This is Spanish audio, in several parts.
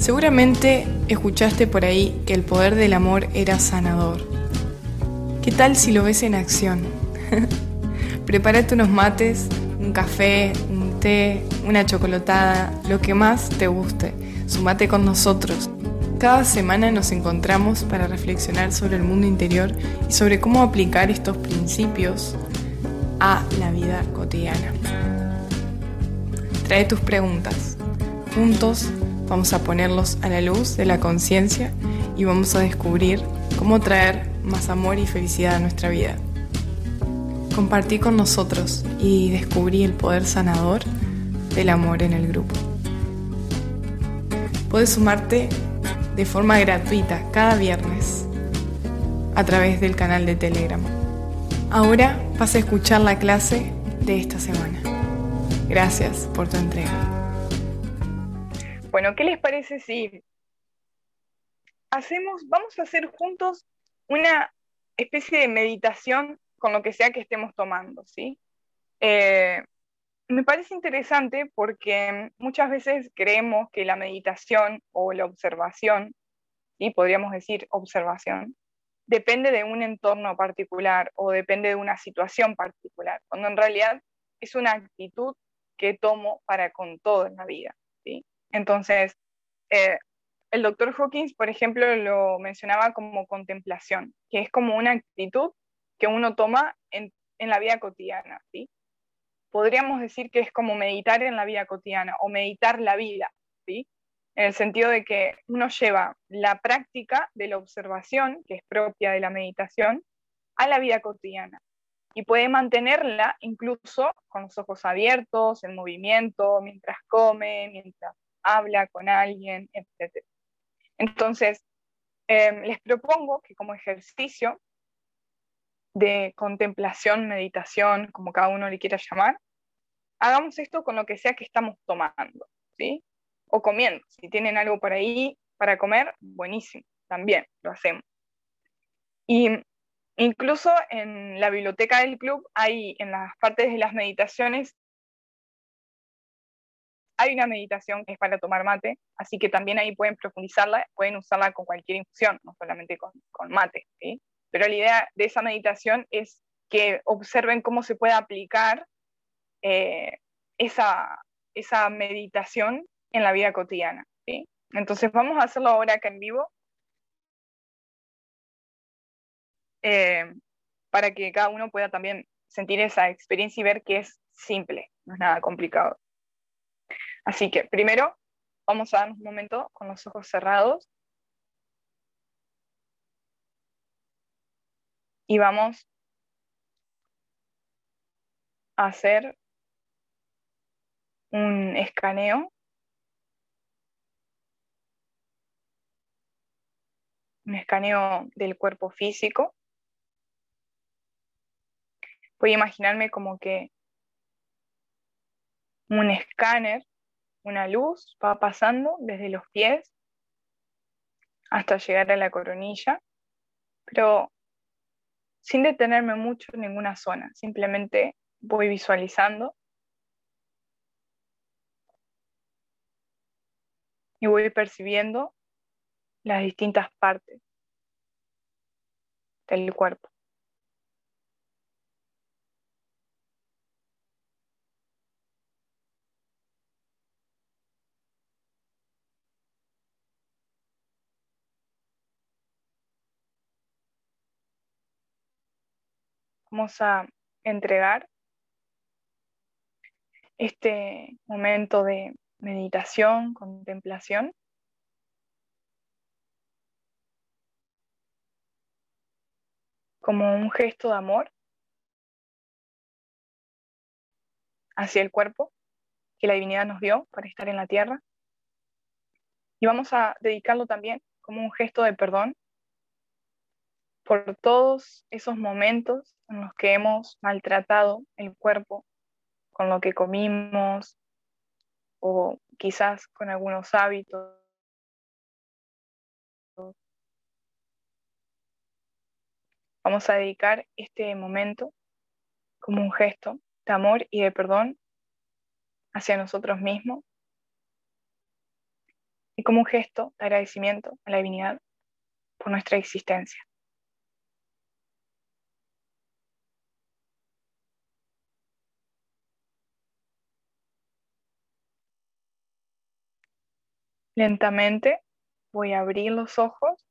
Seguramente escuchaste por ahí que el poder del amor era sanador. ¿Qué tal si lo ves en acción? Prepárate unos mates, un café, un té, una chocolatada, lo que más te guste. Sumate con nosotros. Cada semana nos encontramos para reflexionar sobre el mundo interior y sobre cómo aplicar estos principios a la vida cotidiana. Trae tus preguntas. Juntos Vamos a ponerlos a la luz de la conciencia y vamos a descubrir cómo traer más amor y felicidad a nuestra vida. Compartí con nosotros y descubrí el poder sanador del amor en el grupo. Puedes sumarte de forma gratuita cada viernes a través del canal de Telegram. Ahora vas a escuchar la clase de esta semana. Gracias por tu entrega. Bueno, ¿qué les parece si hacemos, vamos a hacer juntos una especie de meditación con lo que sea que estemos tomando, ¿sí? Eh, me parece interesante porque muchas veces creemos que la meditación o la observación, y podríamos decir observación, depende de un entorno particular o depende de una situación particular, cuando en realidad es una actitud que tomo para con todo en la vida. Entonces, eh, el doctor Hawkins, por ejemplo, lo mencionaba como contemplación, que es como una actitud que uno toma en, la vida cotidiana, ¿sí? Podríamos decir que es como meditar en la vida cotidiana o meditar la vida, ¿sí? En el sentido de que uno lleva la práctica de la observación, que es propia de la meditación, a la vida cotidiana y puede mantenerla incluso con los ojos abiertos, en movimiento, mientras come, mientras habla con alguien, etc. Entonces, em, les propongo que como ejercicio de contemplación, meditación, como cada uno le quiera llamar, hagamos esto con lo que sea que estamos tomando, ¿sí? O comiendo. Si tienen algo por ahí para comer, buenísimo, también lo hacemos. Y incluso en la biblioteca del club hay en las partes de las meditaciones hay una meditación que es para tomar mate, así que también ahí pueden profundizarla, pueden usarla con cualquier infusión, no solamente con, mate. Pero la idea de esa meditación es que observen cómo se puede aplicar eh, esa, esa meditación en la vida cotidiana. Entonces vamos a hacerlo ahora acá en vivo. Eh, para que cada uno pueda también sentir esa experiencia y ver que es simple, no es nada complicado. Así que primero vamos a darnos un momento con los ojos cerrados y vamos a hacer un escaneo. Un escaneo del cuerpo físico. Voy a imaginarme como que un escáner una luz va pasando desde los pies hasta llegar a la coronilla, pero sin detenerme mucho en ninguna zona, simplemente voy visualizando y voy percibiendo las distintas partes del cuerpo. Vamos a entregar este momento de meditación, contemplación. como un gesto de amor hacia el cuerpo que la divinidad nos dio para estar en la tierra. Y vamos a dedicarlo también como un gesto de perdón por todos esos momentos en los que hemos maltratado el cuerpo con lo que comimos o quizás con algunos hábitos. Vamos a dedicar este momento como un gesto de amor y de perdón hacia nosotros mismos y como un gesto de agradecimiento a la divinidad por nuestra existencia. Lentamente voy a abrir los ojos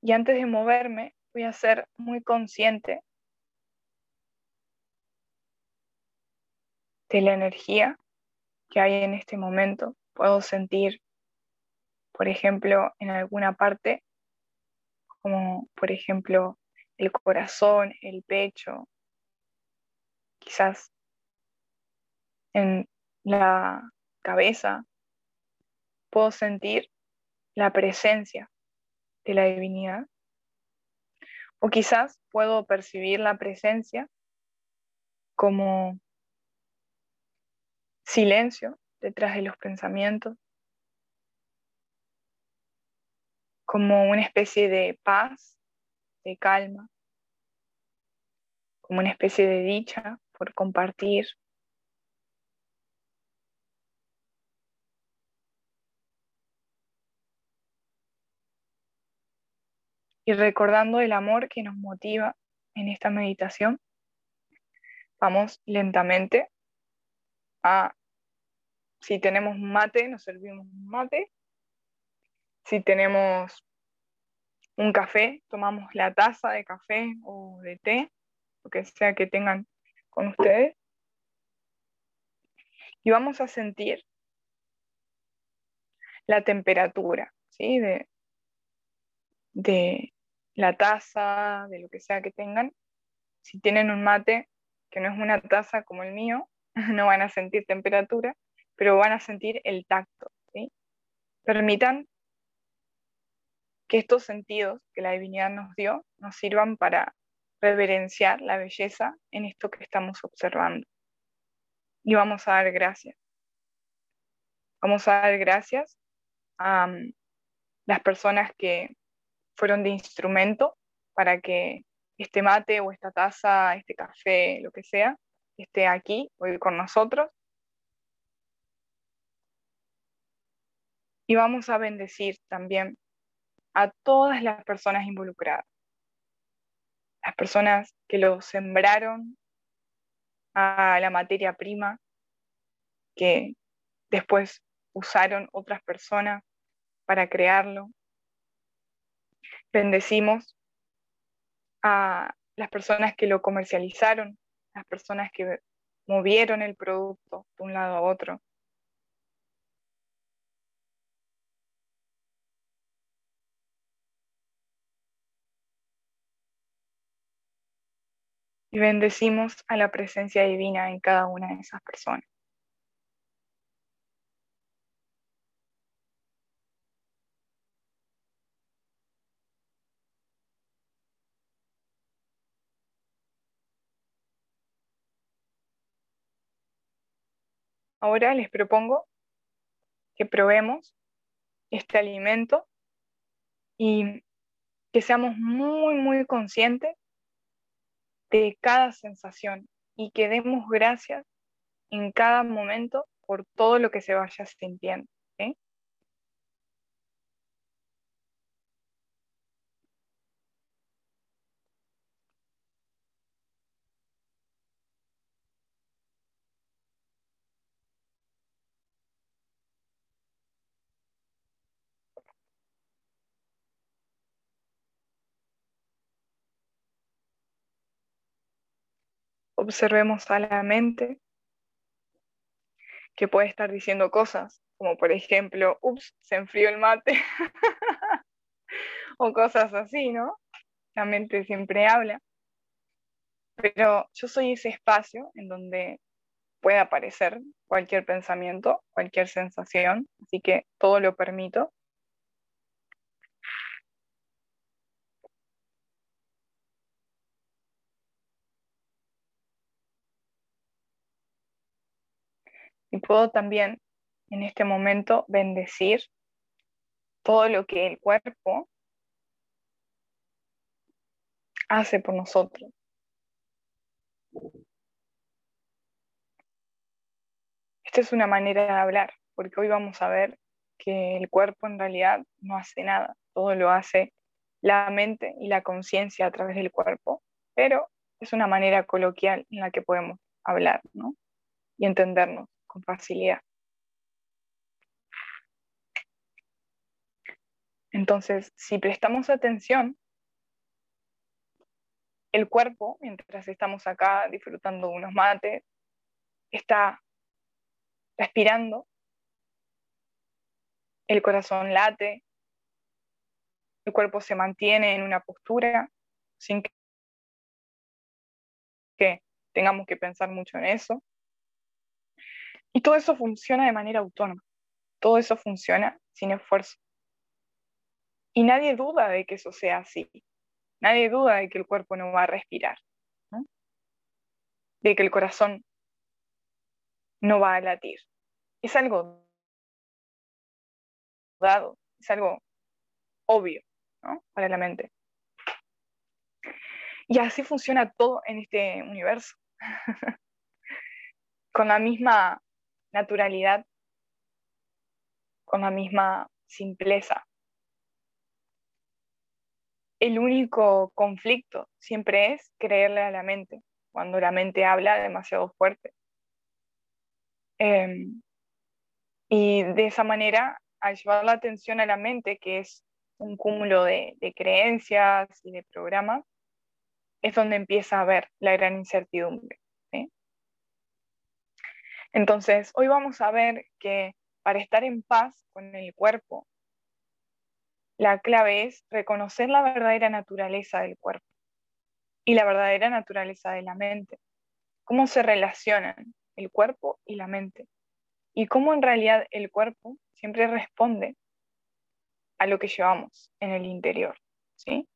y antes de moverme voy a ser muy consciente de la energía que hay en este momento. Puedo sentir, por ejemplo, en alguna parte, como por ejemplo el corazón, el pecho, quizás en la cabeza, puedo sentir la presencia de la divinidad. O quizás puedo percibir la presencia como silencio detrás de los pensamientos, como una especie de paz, de calma, como una especie de dicha por compartir. Y recordando el amor que nos motiva en esta meditación, vamos lentamente a si tenemos mate, nos servimos mate. Si tenemos un café, tomamos la taza de café o de té, lo que sea que tengan con ustedes. Y vamos a sentir la temperatura, ¿sí? De, de la taza, de lo que sea que tengan. Si tienen un mate que no es una taza como el mío, no van a sentir temperatura pero van a sentir el tacto. Permitan que estos sentidos que la divinidad nos dio nos sirvan para reverenciar la belleza en esto que estamos observando. Y vamos a dar gracias. Vamos a dar gracias a um, las personas que fueron de instrumento para que este mate o esta taza, este café, lo que sea, esté aquí hoy con nosotros y vamos a bendecir también a todas las personas involucradas, las personas que lo sembraron, a la materia prima que después usaron otras personas para crearlo. Bendecimos a las personas que lo comercializaron, las personas que movieron el producto de un lado a otro. y bendecimos a la presencia divina en cada una de esas personas. Ahora les propongo que probemos este alimento y que seamos muy, muy conscientes de cada sensación y que demos gracias en cada momento por todo lo que se vaya sintiendo. Observemos a la mente que puede estar diciendo cosas, como por ejemplo, ups, se enfrió el mate, o cosas así, ¿no? La mente siempre habla, pero yo soy ese espacio en donde puede aparecer cualquier pensamiento, cualquier sensación, así que todo lo permito Y puedo también en este momento bendecir todo lo que el cuerpo hace por nosotros. Esta es una manera de hablar, porque hoy vamos a ver que el cuerpo en realidad no hace nada, todo lo hace la mente y la conciencia a través del cuerpo, pero es una manera coloquial en la que podemos hablar y entendernos con facilidad. Entonces, si prestamos atención, el cuerpo, mientras estamos acá disfrutando unos mates, está respirando, el corazón late, el cuerpo se mantiene en una postura sin que tengamos que pensar mucho en eso. Y todo eso funciona de manera autónoma, todo eso funciona sin esfuerzo. Y nadie duda de que eso sea así, nadie duda de que el cuerpo no va a respirar, de que el corazón no va a latir. Es algo dado, es algo obvio para la mente. Y así funciona todo en este universo, con la misma naturalidad, con la misma simpleza. El único conflicto siempre es creerle a la mente, cuando la mente habla demasiado fuerte. Em, y de esa manera, al llevar la atención a la mente, que es un cúmulo de, creencias y de programas, es donde empieza a haber la gran incertidumbre. Entonces, hoy vamos a ver que para estar en paz con el cuerpo, la clave es reconocer la verdadera naturaleza del cuerpo y la verdadera naturaleza de la mente. Cómo se relacionan el cuerpo y la mente. Y cómo en realidad el cuerpo siempre responde a lo que llevamos en el interior. ¿sí?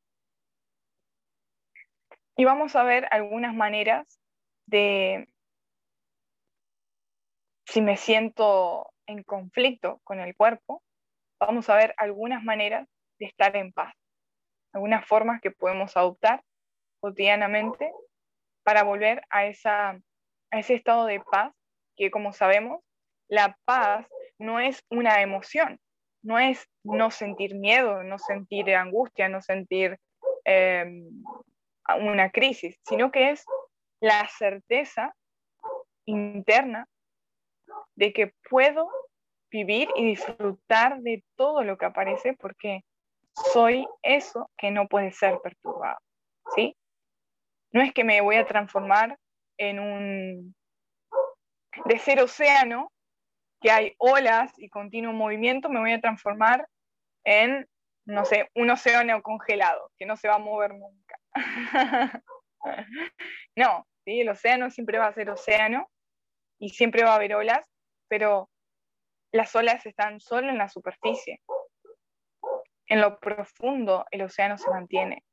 Y vamos a ver algunas maneras de, si me siento en conflicto con el cuerpo, vamos a ver algunas maneras de estar en paz, algunas formas que podemos adoptar cotidianamente para volver a, esa, a ese estado de paz que, como sabemos, la paz no es una emoción, no es no sentir miedo, no sentir angustia, no sentir em, una crisis, sino que es la certeza interna de que puedo vivir y disfrutar de todo lo que aparece porque soy eso que no puede ser perturbado, ¿sí? No es que me voy a transformar en un de ser océano que hay olas y continuo movimiento, me voy a transformar en, no sé, un océano congelado, que no se va a mover nunca. no, ¿sí? el océano siempre va a ser océano y siempre va a haber olas, pero las olas están solo en la superficie. En lo profundo el océano se mantiene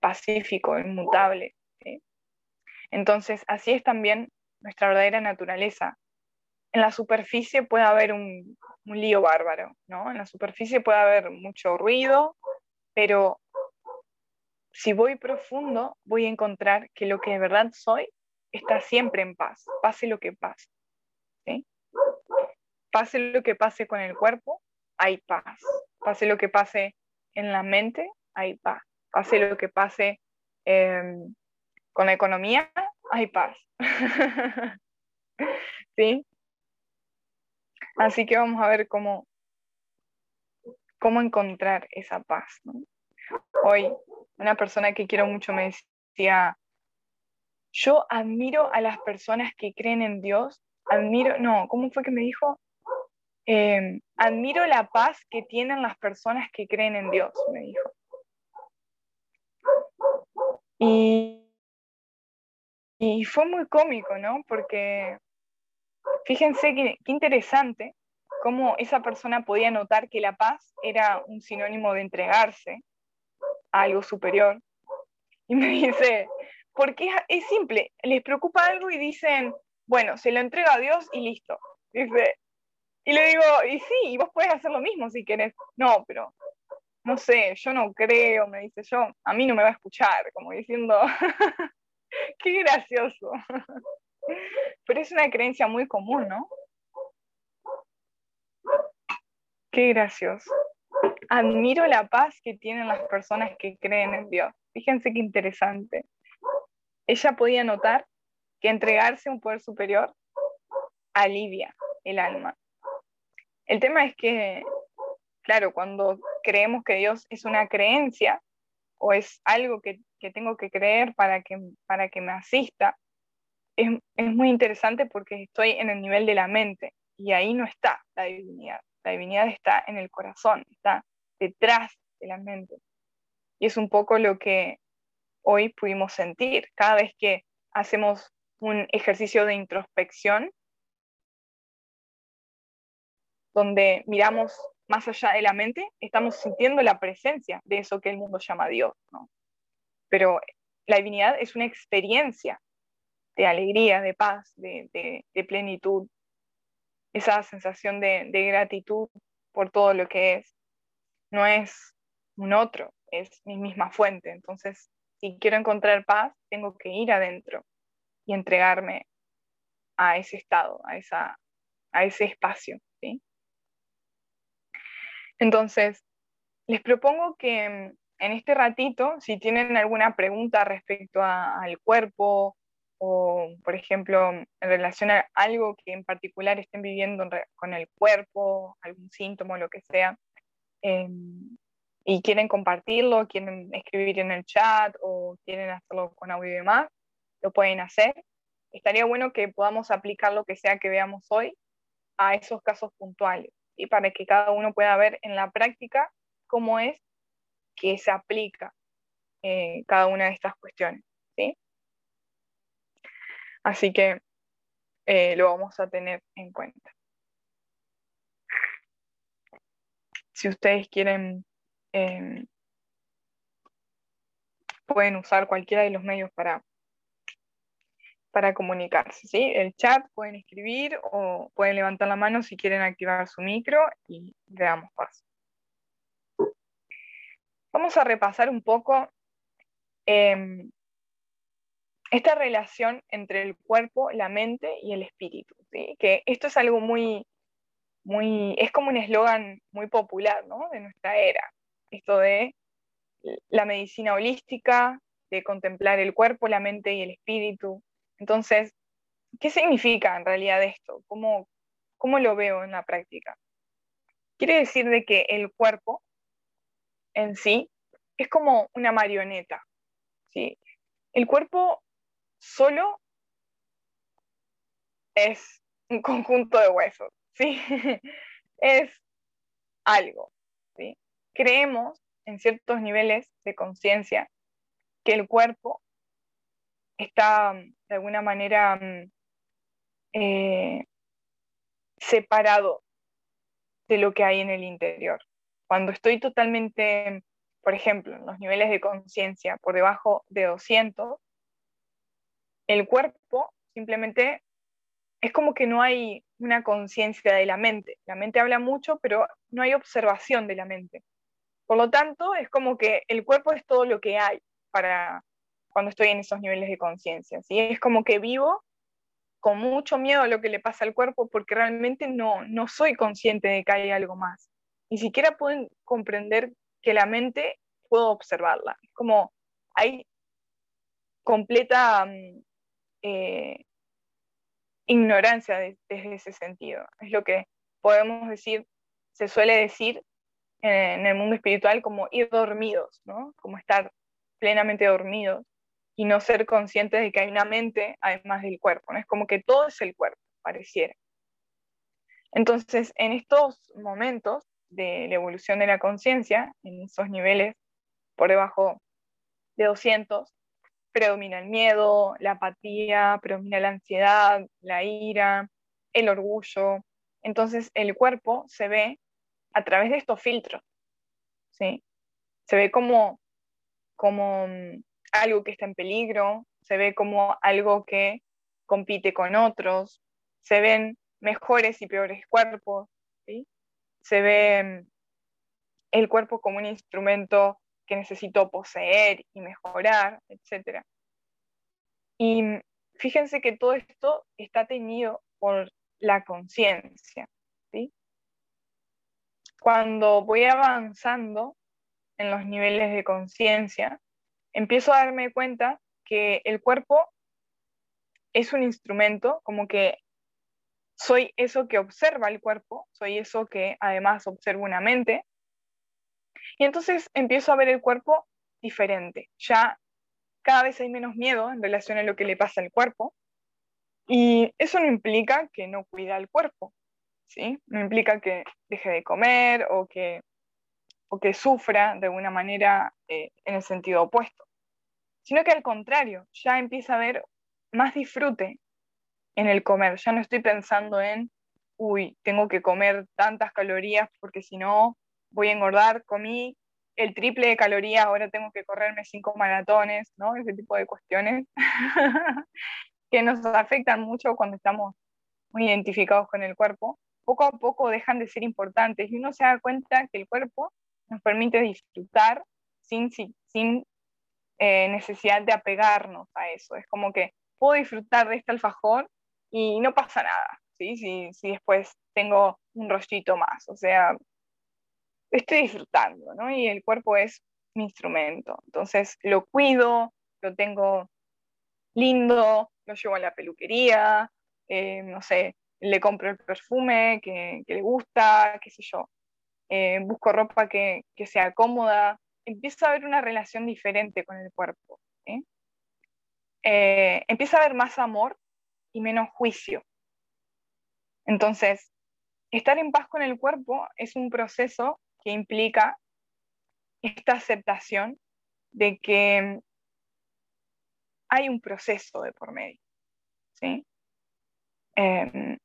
pacífico, inmutable. Entonces, así es también nuestra verdadera naturaleza en la superficie puede haber un, lío bárbaro, ¿no? En la superficie puede haber mucho ruido, pero si voy profundo, voy a encontrar que lo que de verdad soy está siempre en paz, pase lo que pase. Pase lo que pase con el cuerpo, hay paz. Pase lo que pase en la mente, hay paz. Pase lo que pase em, con la economía, hay paz. ¿Sí? Así que vamos a ver cómo, cómo encontrar esa paz. Hoy, una persona que quiero mucho me decía, yo admiro a las personas que creen en Dios, admiro, no, ¿cómo fue que me dijo? Em, admiro la paz que tienen las personas que creen en Dios, me dijo. Y, y fue muy cómico, ¿no? Porque Fíjense qué, interesante cómo esa persona podía notar que la paz era un sinónimo de entregarse a algo superior. Y me dice, porque es, simple, les preocupa algo y dicen, bueno, se lo entrega a Dios y listo. Dice, y le digo, y sí, y vos puedes hacer lo mismo si querés. No, pero no sé, yo no creo, me dice yo, a mí no me va a escuchar, como diciendo, qué gracioso. Pero es una creencia muy común, ¿no? Qué gracioso. Admiro la paz que tienen las personas que creen en Dios. Fíjense qué interesante. Ella podía notar que entregarse a un poder superior alivia el alma. El tema es que, claro, cuando creemos que Dios es una creencia o es algo que, tengo que creer para que, para que me asista, es, es muy interesante porque estoy en el nivel de la mente y ahí no está la divinidad. La divinidad está en el corazón, está detrás de la mente. Y es un poco lo que hoy pudimos sentir. Cada vez que hacemos un ejercicio de introspección, donde miramos más allá de la mente, estamos sintiendo la presencia de eso que el mundo llama Dios. Pero la divinidad es una experiencia de alegría, de paz, de, plenitud, esa sensación de, de gratitud por todo lo que es. No es un otro, es mi misma fuente. Entonces, si quiero encontrar paz, tengo que ir adentro y entregarme a ese estado, a, esa, a ese espacio. ¿sí? Entonces, les propongo que en este ratito, si tienen alguna pregunta respecto al cuerpo o, por ejemplo, en relación a algo que en particular estén viviendo con el cuerpo, algún síntoma o lo que sea, em, y quieren compartirlo, quieren escribir en el chat o quieren hacerlo con audio y demás, lo pueden hacer. Estaría bueno que podamos aplicar lo que sea que veamos hoy a esos casos puntuales y para que cada uno pueda ver en la práctica cómo es que se aplica eh, cada una de estas cuestiones. ¿sí? Así que eh, lo vamos a tener en cuenta. Si ustedes quieren, em, pueden usar cualquiera de los medios para para comunicarse, ¿sí? El chat pueden escribir o pueden levantar la mano si quieren activar su micro y le damos paso. Vamos a repasar un poco em, esta relación entre el cuerpo, la mente y el espíritu, ¿sí? Que esto es algo muy, muy, es como un eslogan muy popular, ¿no? De nuestra era. Esto de la medicina holística, de contemplar el cuerpo, la mente y el espíritu, entonces, ¿qué significa en realidad esto? ¿Cómo, cómo lo veo en la práctica? Quiere decir de que el cuerpo en sí es como una marioneta. ¿sí? El cuerpo solo es un conjunto de huesos, ¿sí? es algo. ¿sí? Creemos en ciertos niveles de conciencia que el cuerpo está de alguna manera mm, eh, separado de lo que hay en el interior. Cuando estoy totalmente, por ejemplo, en los niveles de conciencia por debajo de 200, el cuerpo simplemente es como que no hay una conciencia de la mente. La mente habla mucho, pero no hay observación de la mente. Por lo tanto, es como que el cuerpo es todo lo que hay para, cuando estoy en esos niveles de conciencia. ¿sí? Es como que vivo con mucho miedo a lo que le pasa al cuerpo porque realmente no, no soy consciente de que hay algo más. Ni siquiera puedo comprender que la mente puedo observarla. Es como hay completa mm, eh, ignorancia desde ese sentido. Es lo que podemos decir, se suele decir en, en el mundo espiritual como ir dormidos, ¿no? Como estar plenamente dormidos y no ser conscientes de que hay una mente además del cuerpo. ¿no? Es como que todo es el cuerpo, pareciera. Entonces, en estos momentos de la evolución de la conciencia, en esos niveles por debajo de 200, predomina el miedo, la apatía, predomina la ansiedad, la ira, el orgullo. Entonces, el cuerpo se ve a través de estos filtros. ¿sí? Se ve como, como mm, algo que está en peligro, se ve como algo que compite con otros, se ven mejores y peores cuerpos, se ve mm, el cuerpo como un instrumento que necesito poseer y mejorar, etc. Y mm, fíjense que todo esto está teñido por la conciencia. Cuando voy avanzando en los niveles de conciencia, empiezo a darme cuenta que el cuerpo es un instrumento, como que soy eso que observa el cuerpo, soy eso que además observa una mente. Y entonces empiezo a ver el cuerpo diferente. Ya cada vez hay menos miedo en relación a lo que le pasa al cuerpo. Y eso no implica que no cuida el cuerpo, ¿sí? No implica que deje de comer o que, o que sufra de alguna manera eh, en el sentido opuesto, sino que al contrario, ya empieza a haber más disfrute en el comer. Ya no estoy pensando en, uy, tengo que comer tantas calorías porque si no voy a engordar, comí el triple de calorías, ahora tengo que correrme cinco maratones, ¿no? Ese tipo de cuestiones que nos afectan mucho cuando estamos muy identificados con el cuerpo, poco a poco dejan de ser importantes y uno se da cuenta que el cuerpo nos permite disfrutar sin, sin, eh, necesidad de apegarnos a eso. Es como que puedo disfrutar de este alfajor y no pasa nada, ¿sí? Si, después tengo un rollito más, o sea, estoy disfrutando, ¿no? Y el cuerpo es mi instrumento, entonces lo cuido, lo tengo lindo, lo llevo a la peluquería, eh, no sé, le compro el perfume que, le gusta, qué sé yo, eh, busco ropa que, sea cómoda, empiezo a haber una relación diferente con el cuerpo. Eh, empieza a haber más amor y menos juicio. Entonces, estar en paz con el cuerpo es un proceso que implica esta aceptación de que hay un proceso de por medio. Em,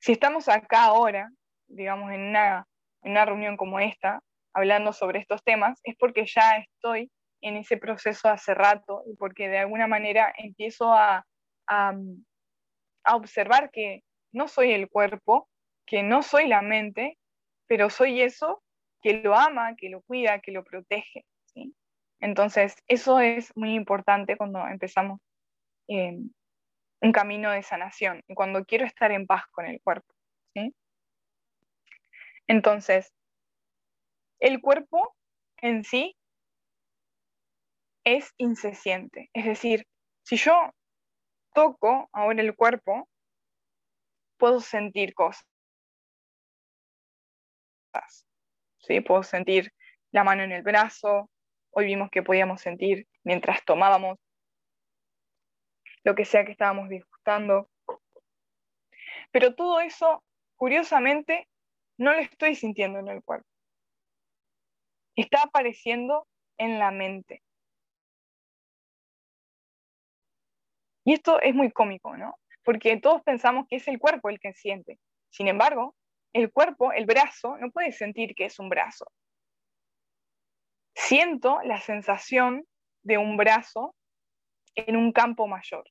si estamos acá ahora, digamos, en una, en una reunión como esta, hablando sobre estos temas, es porque ya estoy en ese proceso hace rato y porque de alguna manera empiezo a, a, observar que no soy el cuerpo, que no soy la mente, pero soy eso que lo ama, que lo cuida, que lo protege. ¿sí? Entonces, eso es muy importante cuando empezamos eh, un camino de sanación y cuando quiero estar en paz con el cuerpo. ¿sí? Entonces, el cuerpo en sí es incesciente. Es decir, si yo toco ahora el cuerpo, puedo sentir cosas. ¿Sí? Puedo sentir la mano en el brazo. Hoy vimos que podíamos sentir mientras tomábamos lo que sea que estábamos disgustando. Pero todo eso, curiosamente, no lo estoy sintiendo en el cuerpo. Está apareciendo en la mente. Y esto es muy cómico, ¿no? Porque todos pensamos que es el cuerpo el que siente. Sin embargo, el cuerpo, el brazo, no puede sentir que es un brazo. Siento la sensación de un brazo en un campo mayor.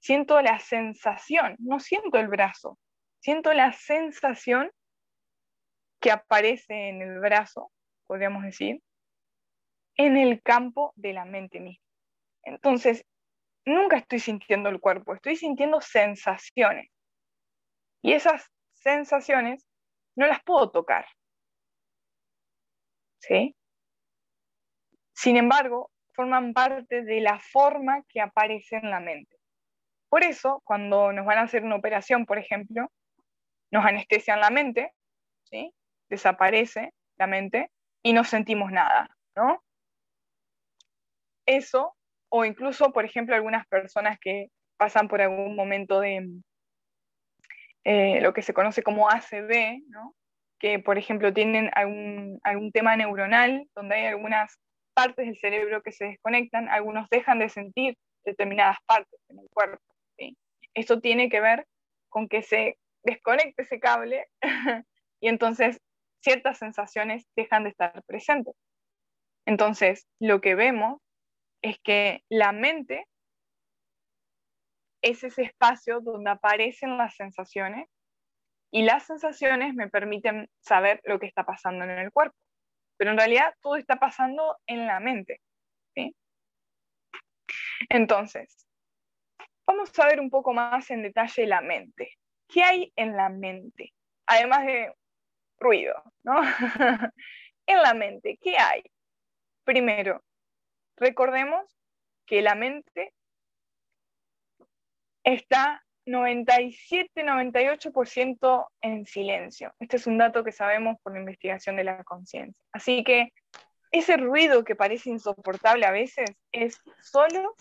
Siento la sensación, no siento el brazo, siento la sensación que aparece en el brazo, podríamos decir, en el campo de la mente misma. Entonces, nunca estoy sintiendo el cuerpo, estoy sintiendo sensaciones. Y esas sensaciones no las puedo tocar. ¿Sí? Sin embargo, forman parte de la forma que aparece en la mente. Por eso, cuando nos van a hacer una operación, por ejemplo, nos anestesian la mente, ¿sí? Desaparece la mente y no sentimos nada, ¿no? Eso o incluso, por ejemplo, algunas personas que pasan por algún momento de eh, lo que se conoce como ACV, ¿no? que por ejemplo tienen algún, algún tema neuronal donde hay algunas partes del cerebro que se desconectan, algunos dejan de sentir determinadas partes en el cuerpo. ¿sí? Esto tiene que ver con que se desconecte ese cable y entonces ciertas sensaciones dejan de estar presentes. Entonces, lo que vemos es que la mente es ese espacio donde aparecen las sensaciones y las sensaciones me permiten saber lo que está pasando en el cuerpo. Pero en realidad todo está pasando en la mente. Entonces, vamos a ver un poco más en detalle la mente. ¿Qué hay en la mente? Además de ruido, ¿no? en la mente, ¿qué hay? Primero, recordemos que la mente está 97-98% en silencio. Este es un dato que sabemos por la investigación de la conciencia. Así que ese ruido que parece insoportable a veces es solo,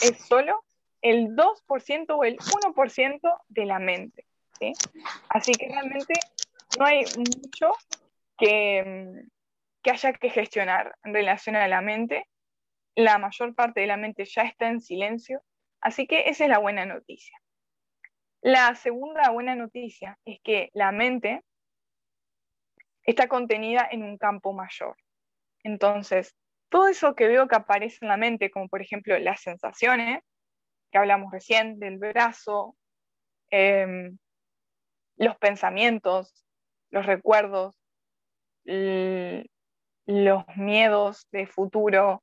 es solo el 2% o el 1% de la mente. Así que realmente no hay mucho que, que haya que gestionar en relación a la mente. La mayor parte de la mente ya está en silencio, así que esa es la buena noticia. La segunda buena noticia es que la mente está contenida en un campo mayor. Entonces, todo eso que veo que aparece en la mente, como por ejemplo las sensaciones, que hablamos recién, del brazo, em, los pensamientos, los recuerdos, los miedos de futuro,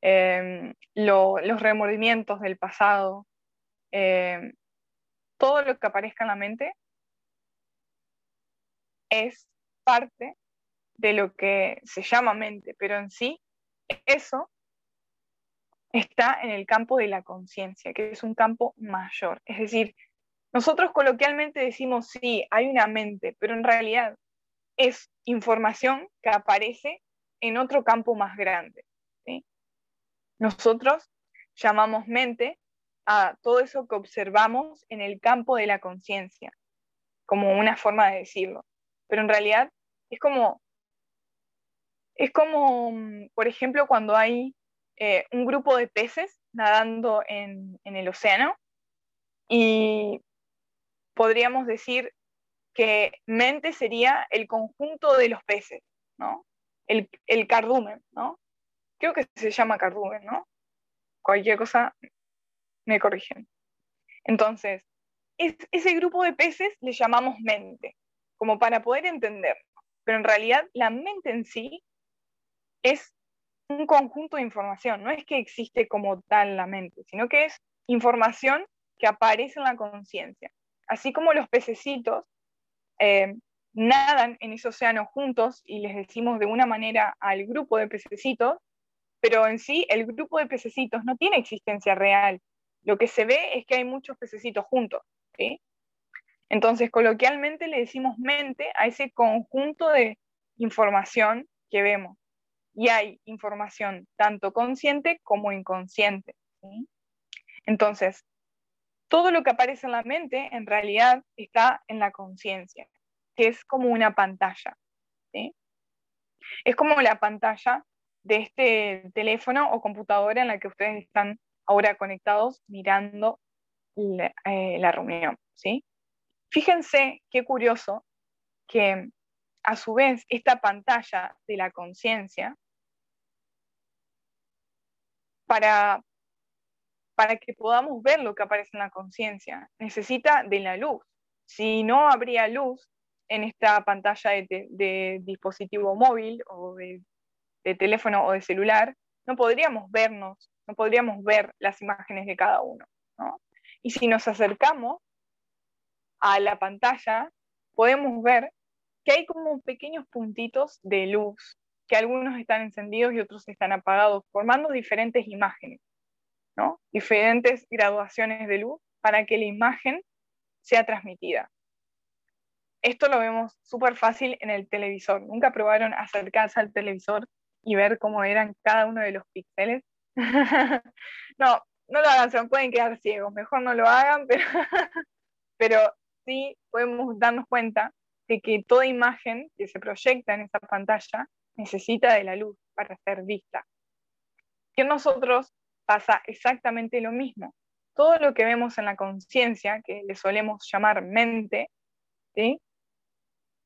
em, los remordimientos del pasado, em, todo lo que aparezca en la mente es parte de lo que se llama mente, pero en sí eso está en el campo de la conciencia, que es un campo mayor. Es decir, nosotros coloquialmente decimos, sí, hay una mente, pero en realidad es información que aparece en otro campo más grande. Nosotros llamamos mente a todo eso que observamos en el campo de la conciencia, como una forma de decirlo. Pero en realidad es como es como, mm, por ejemplo, cuando hay eh, un grupo de peces nadando en, el océano y podríamos decir que mente sería el conjunto de los peces, ¿no? El, cardumen, ¿no? Creo que se llama cardumen, ¿no? Cualquier cosa me corrigen. Entonces, ese grupo de peces le llamamos mente, como para poder entender. Pero en realidad la mente en sí es un conjunto de información, no es que existe como tal la mente, sino que es información que aparece en la conciencia. Así como los pececitos eh, nadan en ese océano juntos y les decimos de una manera al grupo de pececitos, pero en sí el grupo de pececitos no tiene existencia real. Lo que se ve es que hay muchos pececitos juntos. Entonces, coloquialmente le decimos mente a ese conjunto de información que vemos y hay información tanto consciente como inconsciente. Entonces, todo lo que aparece en la mente en realidad está en la conciencia, que es como una pantalla. Es como la pantalla de este teléfono o computadora en la que ustedes están ahora conectados mirando la, eh, la reunión. ¿sí? Fíjense qué curioso que a su vez esta pantalla de la conciencia para, para que podamos ver lo que aparece en la conciencia. Necesita de la luz. Si no habría luz en esta pantalla de, dispositivo móvil o de, teléfono o de celular, no podríamos vernos, no podríamos ver las imágenes de cada uno. Y si nos acercamos a la pantalla, podemos ver que hay como pequeños puntitos de luz que algunos están encendidos y otros están apagados, formando diferentes imágenes, ¿no? diferentes graduaciones de luz para que la imagen sea transmitida. Esto lo vemos súper fácil en el televisor. ¿Nunca probaron acercarse al televisor y ver cómo eran cada uno de los píxeles? no, no lo hagan, se pueden quedar ciegos. Mejor no lo hagan, pero, pero sí podemos darnos cuenta de que toda imagen que se proyecta en esa pantalla necesita de la luz para ser vista. Que nosotros pasa exactamente lo mismo. Todo lo que vemos en la conciencia, que le solemos llamar mente, ¿sí?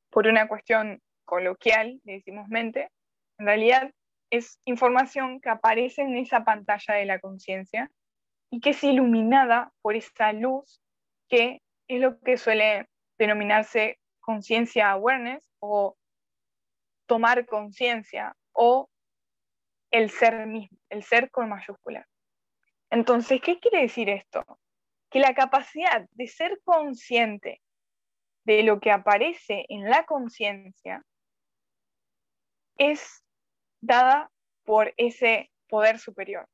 por una cuestión coloquial, le decimos mente, en realidad es información que aparece en esa pantalla de la conciencia y que es iluminada por esa luz que es lo que suele denominarse conciencia awareness o tomar conciencia o el ser mismo, el ser con mayúsculas. Entonces, ¿qué quiere decir esto? que la capacidad de ser consciente de lo que aparece en la conciencia es dada por ese poder superior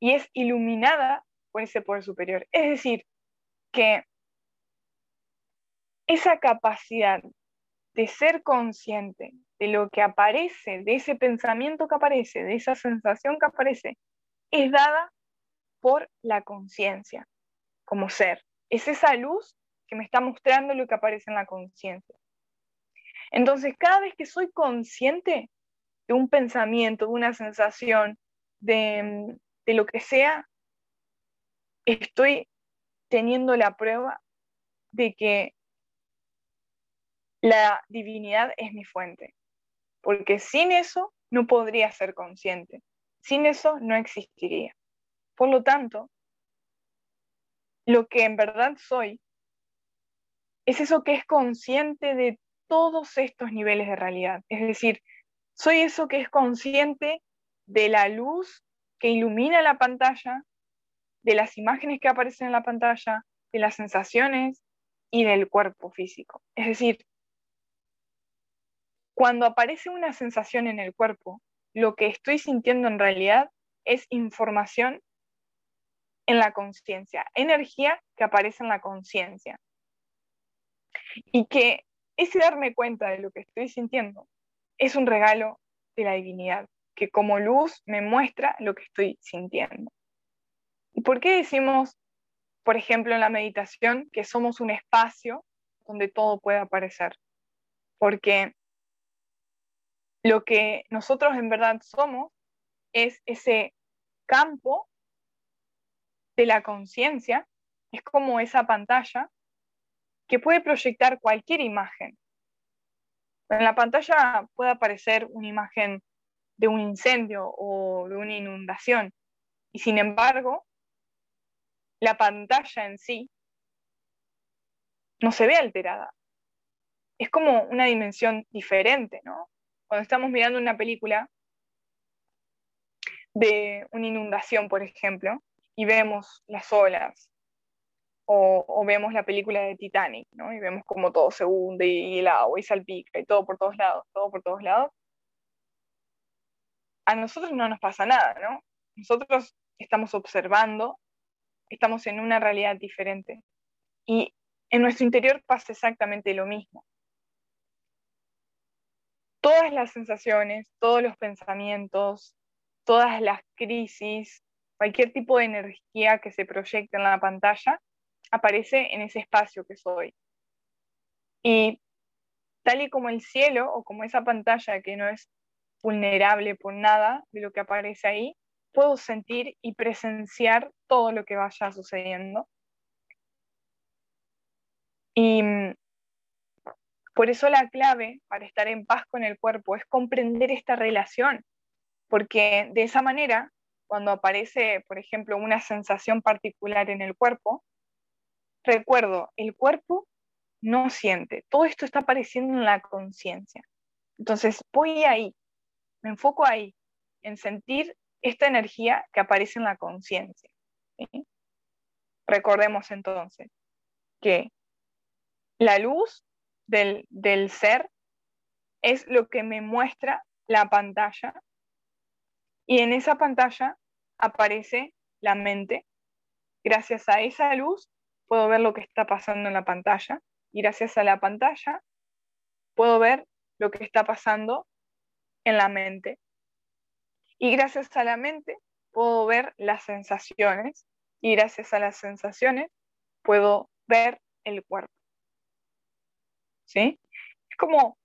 y es iluminada por ese poder superior. Es decir, que esa capacidad de ser consciente de lo que aparece, de ese pensamiento que aparece, de esa sensación que aparece, es dada por la conciencia como ser. Es esa luz que me está mostrando lo que aparece en la conciencia. Entonces, cada vez que soy consciente de un pensamiento, de una sensación, de, de lo que sea, estoy teniendo la prueba de que la divinidad es mi fuente, porque sin eso no podría ser consciente, sin eso no existiría. Por lo tanto, lo que en verdad soy es eso que es consciente de todos estos niveles de realidad. Es decir, soy eso que es consciente de la luz que ilumina la pantalla, de las imágenes que aparecen en la pantalla, de las sensaciones y del cuerpo físico. Es decir, cuando aparece una sensación en el cuerpo, lo que estoy sintiendo en realidad es información en la conciencia, energía que aparece en la conciencia. Y que ese darme cuenta de lo que estoy sintiendo es un regalo de la divinidad, que como luz me muestra lo que estoy sintiendo. ¿Y por qué decimos, por ejemplo, en la meditación, que somos un espacio donde todo puede aparecer? Porque lo que nosotros en verdad somos es ese campo de la conciencia, es como esa pantalla que puede proyectar cualquier imagen. En la pantalla puede aparecer una imagen de un incendio o de una inundación, y sin embargo, la pantalla en sí no se ve alterada. Es como una dimensión diferente, ¿no? Cuando estamos mirando una película de una inundación, por ejemplo, y vemos las olas, o, vemos la película de Titanic, ¿no? Y vemos como todo se hunde y, el agua y salpica y todo por todos lados, todo por todos lados. A nosotros no nos pasa nada, ¿no? Nosotros estamos observando, estamos en una realidad diferente. Y en nuestro interior pasa exactamente lo mismo. Todas las sensaciones, todos los pensamientos, todas las crisis, cualquier tipo de energía que se proyecte en la pantalla, aparece en ese espacio que soy. Y tal y como el cielo o como esa pantalla que no es vulnerable por nada de lo que aparece ahí, puedo sentir y presenciar todo lo que vaya sucediendo. Y mm, por eso la clave para estar en paz con el cuerpo es comprender esta relación, porque de esa manera, cuando aparece, por ejemplo, una sensación particular en el cuerpo, recuerdo, el cuerpo no siente, todo esto está apareciendo en la conciencia. Entonces voy ahí, me enfoco ahí, en sentir esta energía que aparece en la conciencia. Recordemos entonces que la luz del, del ser es lo que me muestra la pantalla y en esa pantalla aparece la mente. Gracias a esa luz puedo ver lo que está pasando en la pantalla y gracias a la pantalla puedo ver lo que está pasando en la mente. Y gracias a la mente puedo ver las sensaciones y gracias a las sensaciones puedo ver el cuerpo. ¿Sí? Es como,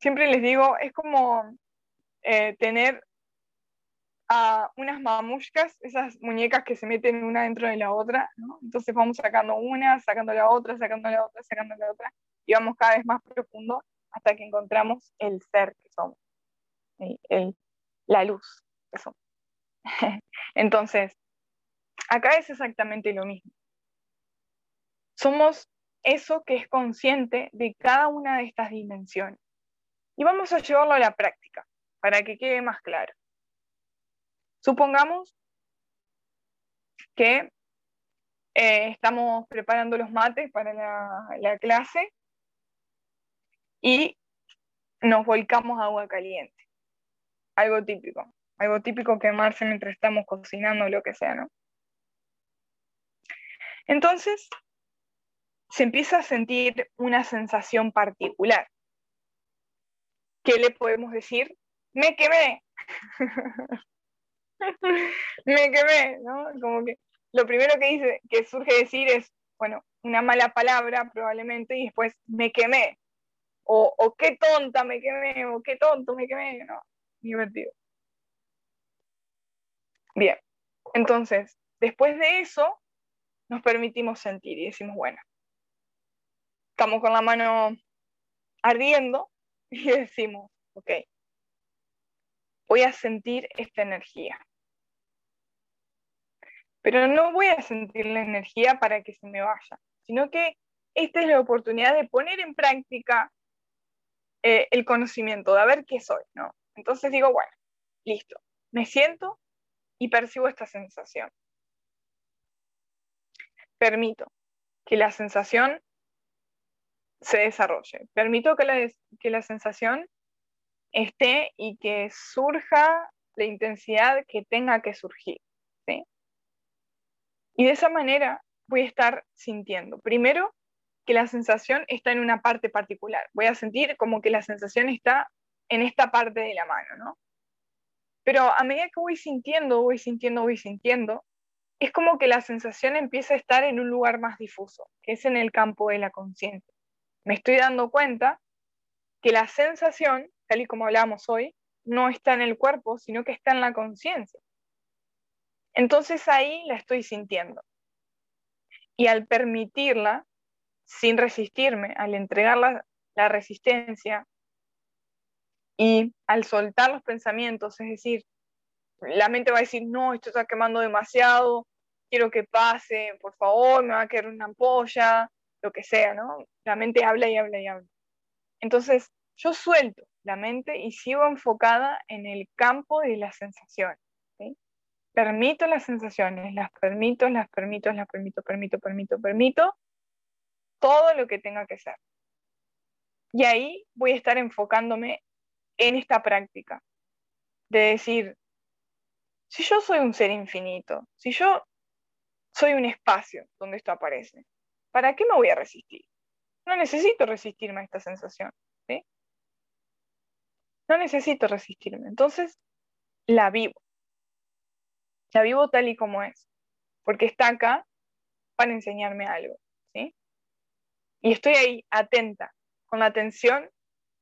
siempre les digo, es como eh, tener unas mamushkas, esas muñecas que se meten una dentro de la otra, ¿no? Entonces vamos sacando una, sacando la otra, sacando la otra, sacando la otra, y vamos cada vez más profundo hasta que encontramos el ser que somos, el, la luz que somos. Entonces, acá es exactamente lo mismo. Somos eso que es consciente de cada una de estas dimensiones. Y vamos a llevarlo a la práctica para que quede más claro. Supongamos que eh, estamos preparando los mates para la, clase y nos volcamos agua caliente. Algo típico, algo típico que Marce mientras estamos cocinando lo que sea, ¿no? Entonces, se empieza a sentir una sensación particular. ¿Qué le podemos decir? Me quemé. me quemé, ¿no? Como que lo primero que, dice, que surge decir es, bueno, una mala palabra probablemente y después me quemé. O, o qué tonta me quemé, o qué tonto me quemé, ¿no? Divertido. Bien, entonces, después de eso, nos permitimos sentir y decimos, bueno, estamos con la mano ardiendo y decimos, ok, voy a sentir esta energía pero no voy a sentir la energía para que se me vaya, sino que esta es la oportunidad de poner en práctica eh, el conocimiento, de ver qué soy, ¿no? Entonces digo, bueno, listo, me siento y percibo esta sensación. Permito que la sensación se desarrolle. Permito que la, que la sensación esté y que surja la intensidad que tenga que surgir. ¿sí? Y de esa manera voy a estar sintiendo. Primero, que la sensación está en una parte particular. Voy a sentir como que la sensación está en esta parte de la mano, ¿no? Pero a medida que voy sintiendo, voy sintiendo, voy sintiendo, es como que la sensación empieza a estar en un lugar más difuso, que es en el campo de la conciencia. Me estoy dando cuenta que la sensación, tal y como hablábamos hoy, no está en el cuerpo, sino que está en la conciencia. Entonces ahí la estoy sintiendo. Y al permitirla, sin resistirme, al entregar la, resistencia y al soltar los pensamientos, es decir, la mente va a decir, no, esto está quemando demasiado, quiero que pase, por favor, me va a quedar una ampolla, lo que sea, ¿no? La mente habla y habla y habla. Entonces, yo suelto la mente y sigo enfocada en el campo de las sensaciones permito las sensaciones, las permito, las permito, las permito, permito, permito, permito, todo lo que tenga que ser. Y ahí voy a estar enfocándome en esta práctica de decir, si yo soy un ser infinito, si yo soy un espacio donde esto aparece, ¿para qué me voy a resistir? No necesito resistirme a esta sensación. ¿sí? No necesito resistirme. Entonces, la vivo la vivo tal y como es, porque está acá para enseñarme algo, ¿sí? Y estoy ahí atenta, con la atención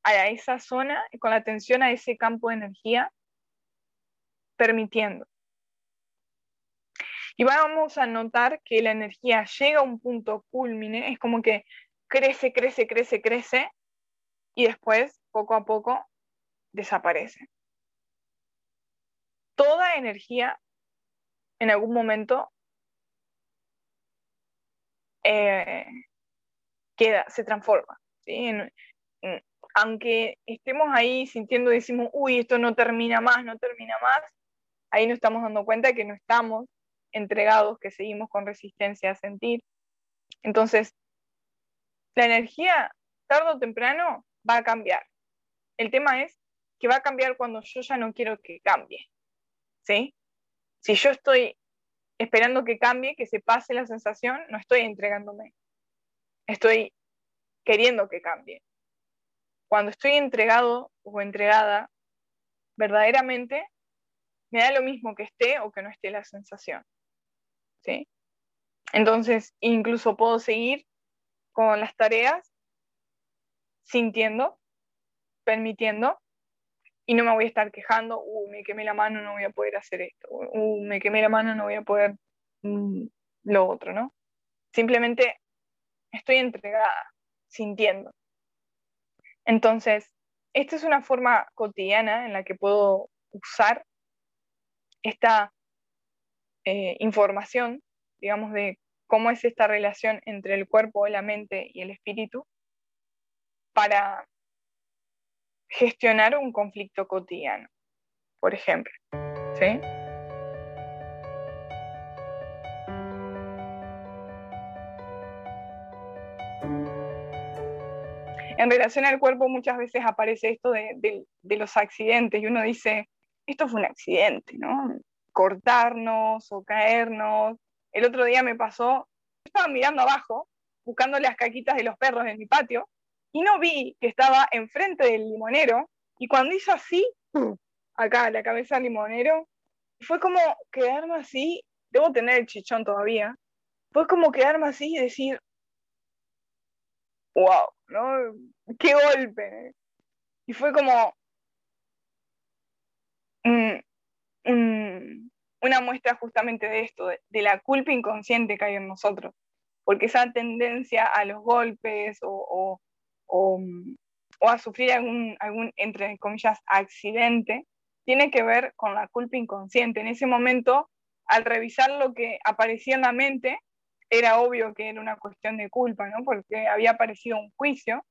a esa zona, con la atención a ese campo de energía, permitiendo. Y vamos a notar que la energía llega a un punto culmine, es como que crece, crece, crece, crece, y después, poco a poco, desaparece. Toda energía en algún momento eh, queda, se transforma. aunque estemos ahí sintiendo, decimos, uy, esto no termina más, no termina más, ahí nos estamos dando cuenta que no estamos entregados, que seguimos con resistencia a sentir. Entonces, la energía, tarde o temprano, va a cambiar. El tema es que va a cambiar cuando yo ya no quiero que cambie. ¿Sí? Si yo estoy esperando que cambie, que se pase la sensación, no estoy entregándome. Estoy queriendo que cambie. Cuando estoy entregado o entregada, verdaderamente me da lo mismo que esté o que no esté la sensación. Entonces, incluso puedo seguir con las tareas sintiendo, permitiendo y no me voy a estar quejando, uh, me quemé la mano, no voy a poder hacer esto, uh, me quemé la mano, no voy a poder mm, lo otro, ¿no? Simplemente estoy entregada, sintiendo. Entonces, esta es una forma cotidiana en la que puedo usar esta eh, información, digamos, de cómo es esta relación entre el cuerpo, la mente y el espíritu, para gestionar un conflicto cotidiano, por ejemplo. ¿Sí? en relación al cuerpo muchas veces aparece esto de, de, los accidentes y uno dice, esto fue un accidente, ¿no? Cortarnos o caernos. El otro día me pasó, estaba mirando abajo, buscando las caquitas de los perros en mi patio, y no vi que estaba enfrente del limonero, y cuando hizo así, acá la cabeza del limonero, fue como quedarme así, debo tener el chichón todavía, fue como quedarme así y decir, wow, ¿no? ¡Qué golpe! Y fue como una muestra justamente de esto, de, la culpa inconsciente que hay en nosotros, porque esa tendencia a los golpes o, a sufrir algún, algún, entre comillas, accidente, tiene que ver con la culpa inconsciente. En ese momento, al revisar lo que aparecía en la mente, era obvio que era una cuestión de culpa, ¿no? Porque había aparecido un juicio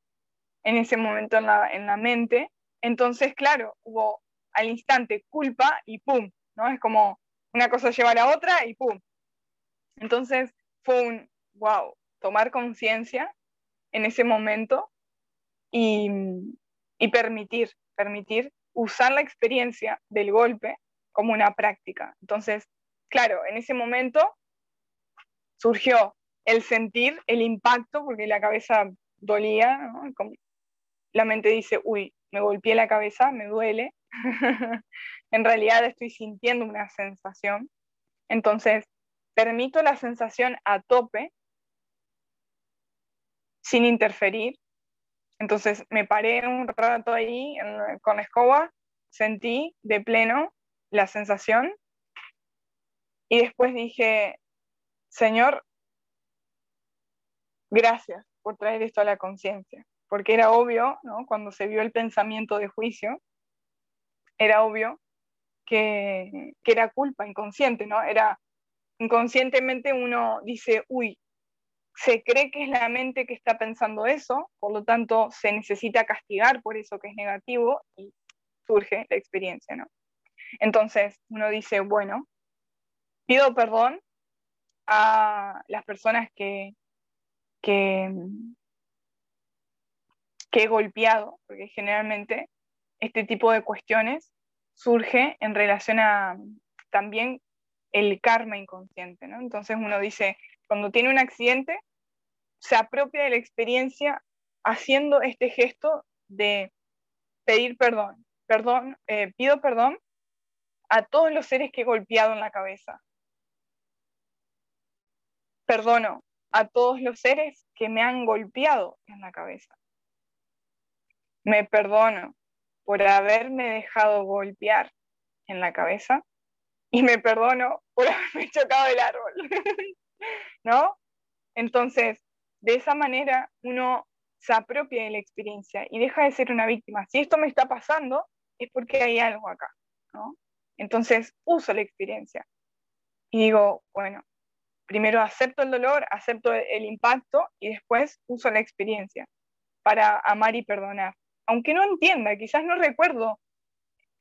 en ese momento en la, en la mente. Entonces, claro, hubo al instante culpa y pum, ¿no? Es como una cosa lleva a la otra y pum. Entonces fue un, wow, tomar conciencia en ese momento y, y permitir, permitir usar la experiencia del golpe como una práctica. Entonces, claro, en ese momento surgió el sentir el impacto, porque la cabeza dolía, la mente dice, uy, me golpeé la cabeza, me duele. en realidad estoy sintiendo una sensación. Entonces, permito la sensación a tope, sin interferir. Entonces, me paré un rato ahí con escoba, sentí de pleno la sensación y después dije, Señor, gracias por traer esto a la conciencia, porque era obvio, ¿no? Cuando se vio el pensamiento de juicio, era obvio que, que era culpa inconsciente, ¿no? Era inconscientemente uno dice, uy, se cree que es la mente que está pensando eso, por lo tanto se necesita castigar por eso que es negativo y surge la experiencia, ¿no? Entonces uno dice, bueno, pido perdón a las personas que, que, he golpeado, porque generalmente este tipo de cuestiones surge en relación a también el karma inconsciente, ¿no? Entonces uno dice, cuando tiene un accidente, se apropia de la experiencia haciendo este gesto de pedir perdón. Perdón, eh, pido perdón a todos los seres que he golpeado en la cabeza, Perdono a todos los seres que me han golpeado en la cabeza. Me perdono por haberme dejado golpear en la cabeza y me perdono por haberme chocado el árbol. ¿No? Entonces, de esa manera uno se apropia de la experiencia y deja de ser una víctima. Si esto me está pasando, es porque hay algo acá, ¿no? Entonces, uso la experiencia y digo, bueno, primero acepto el dolor, acepto el impacto y después uso la experiencia para amar y perdonar. Aunque no entienda, quizás no recuerdo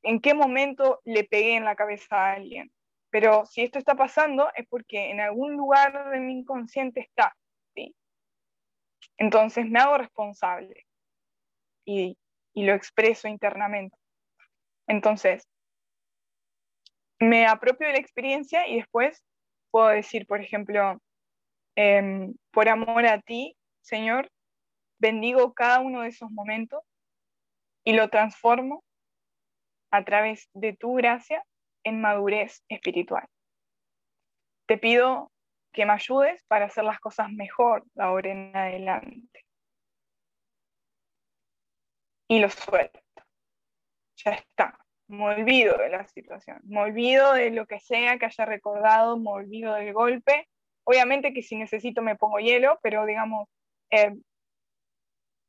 en qué momento le pegué en la cabeza a alguien, pero si esto está pasando es porque en algún lugar de mi inconsciente está. ¿sí? Entonces me hago responsable y, y lo expreso internamente. Entonces, me apropio de la experiencia y después puedo decir, por ejemplo, em, por amor a ti, Señor, bendigo cada uno de esos momentos y lo transformo a través de tu gracia en madurez espiritual. Te pido que me ayudes para hacer las cosas mejor de ahora en adelante. Y lo suelto. Ya está me olvido de la situación, me olvido de lo que sea que haya recordado, me olvido del golpe. Obviamente que si necesito me pongo hielo, pero digamos, eh,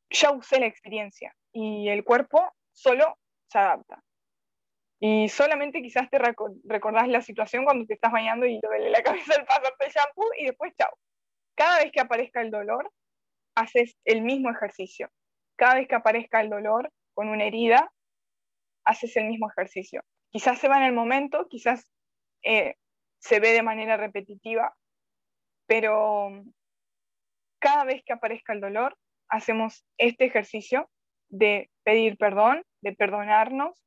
ya usé la experiencia y el cuerpo solo se adapta. Y solamente quizás te recordás la situación cuando te estás bañando y te duele la cabeza al pasarte el shampoo y después chao. Cada vez que aparezca el dolor, haces el mismo ejercicio. Cada vez que aparezca el dolor con una herida, haces el mismo ejercicio. Quizás se va en el momento, quizás eh, se ve de manera repetitiva, pero cada vez que aparezca el dolor, hacemos este ejercicio de pedir perdón, de perdonarnos,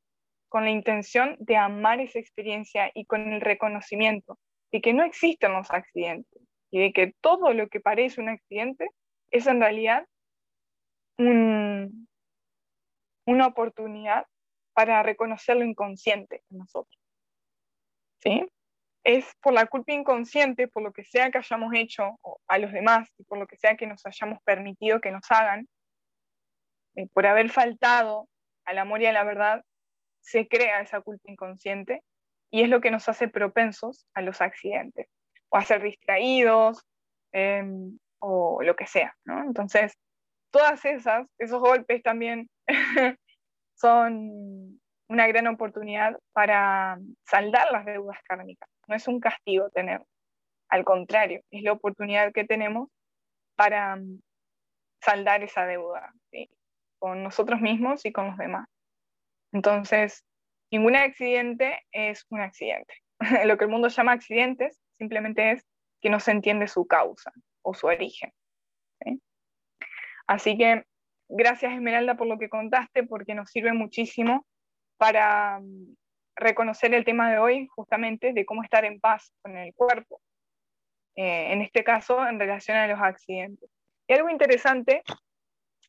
con la intención de amar esa experiencia y con el reconocimiento de que no existen los accidentes y de que todo lo que parece un accidente es en realidad una oportunidad para reconocer lo inconsciente en nosotros. ¿Sí? Es por la culpa inconsciente, por lo que sea que hayamos hecho a los demás y por lo que sea que nos hayamos permitido que nos hagan, eh, por haber faltado al amor y a la verdad, se crea esa culpa inconsciente y es lo que nos hace propensos a los accidentes o a ser distraídos em, o lo que sea, ¿no? Entonces, todas esas, esos golpes también son una gran oportunidad para saldar las deudas kármicas. No es un castigo tener, al contrario, es la oportunidad que tenemos para mm, saldar esa deuda con nosotros mismos y con los demás. Entonces, Ningún accidente es un accidente. Lo que el mundo llama accidentes simplemente es que no se entiende su causa o su origen. Así que gracias Esmeralda por lo que contaste, porque nos sirve muchísimo para mm, reconocer el tema de hoy, justamente de cómo estar en paz con el cuerpo. Eh, en este caso, en relación a los accidentes. Y algo interesante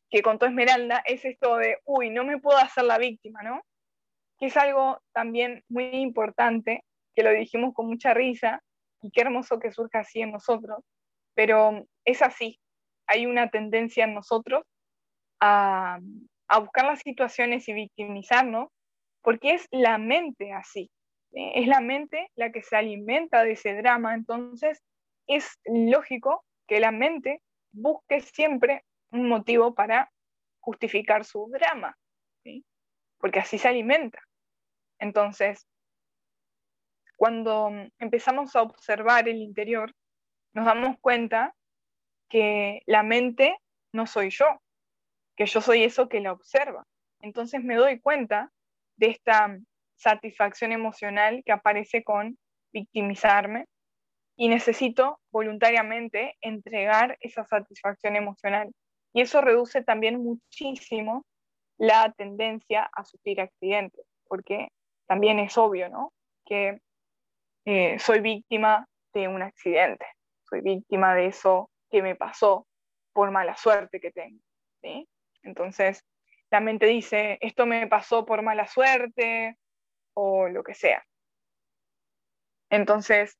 que contó Esmeralda es esto de, uy, no me puedo hacer la víctima, ¿no? que es algo también muy importante, que lo dijimos con mucha risa, y qué hermoso que surja así en nosotros, pero es así, hay una tendencia en nosotros a, buscar las situaciones y victimizarnos, porque es la mente así, es la mente la que se alimenta de ese drama, entonces es lógico que la mente busque siempre un motivo para justificar su drama porque así se alimenta. Entonces, cuando empezamos a observar el interior, nos damos cuenta que la mente no soy yo, que yo soy eso que la observa. Entonces me doy cuenta de esta satisfacción emocional que aparece con victimizarme y necesito voluntariamente entregar esa satisfacción emocional. Y eso reduce también muchísimo la tendencia a sufrir accidentes, porque también es obvio, ¿no? Que eh, soy víctima de un accidente, soy víctima de eso que me pasó por mala suerte que tengo. Entonces, la mente dice, esto me pasó por mala suerte o lo que sea. Entonces,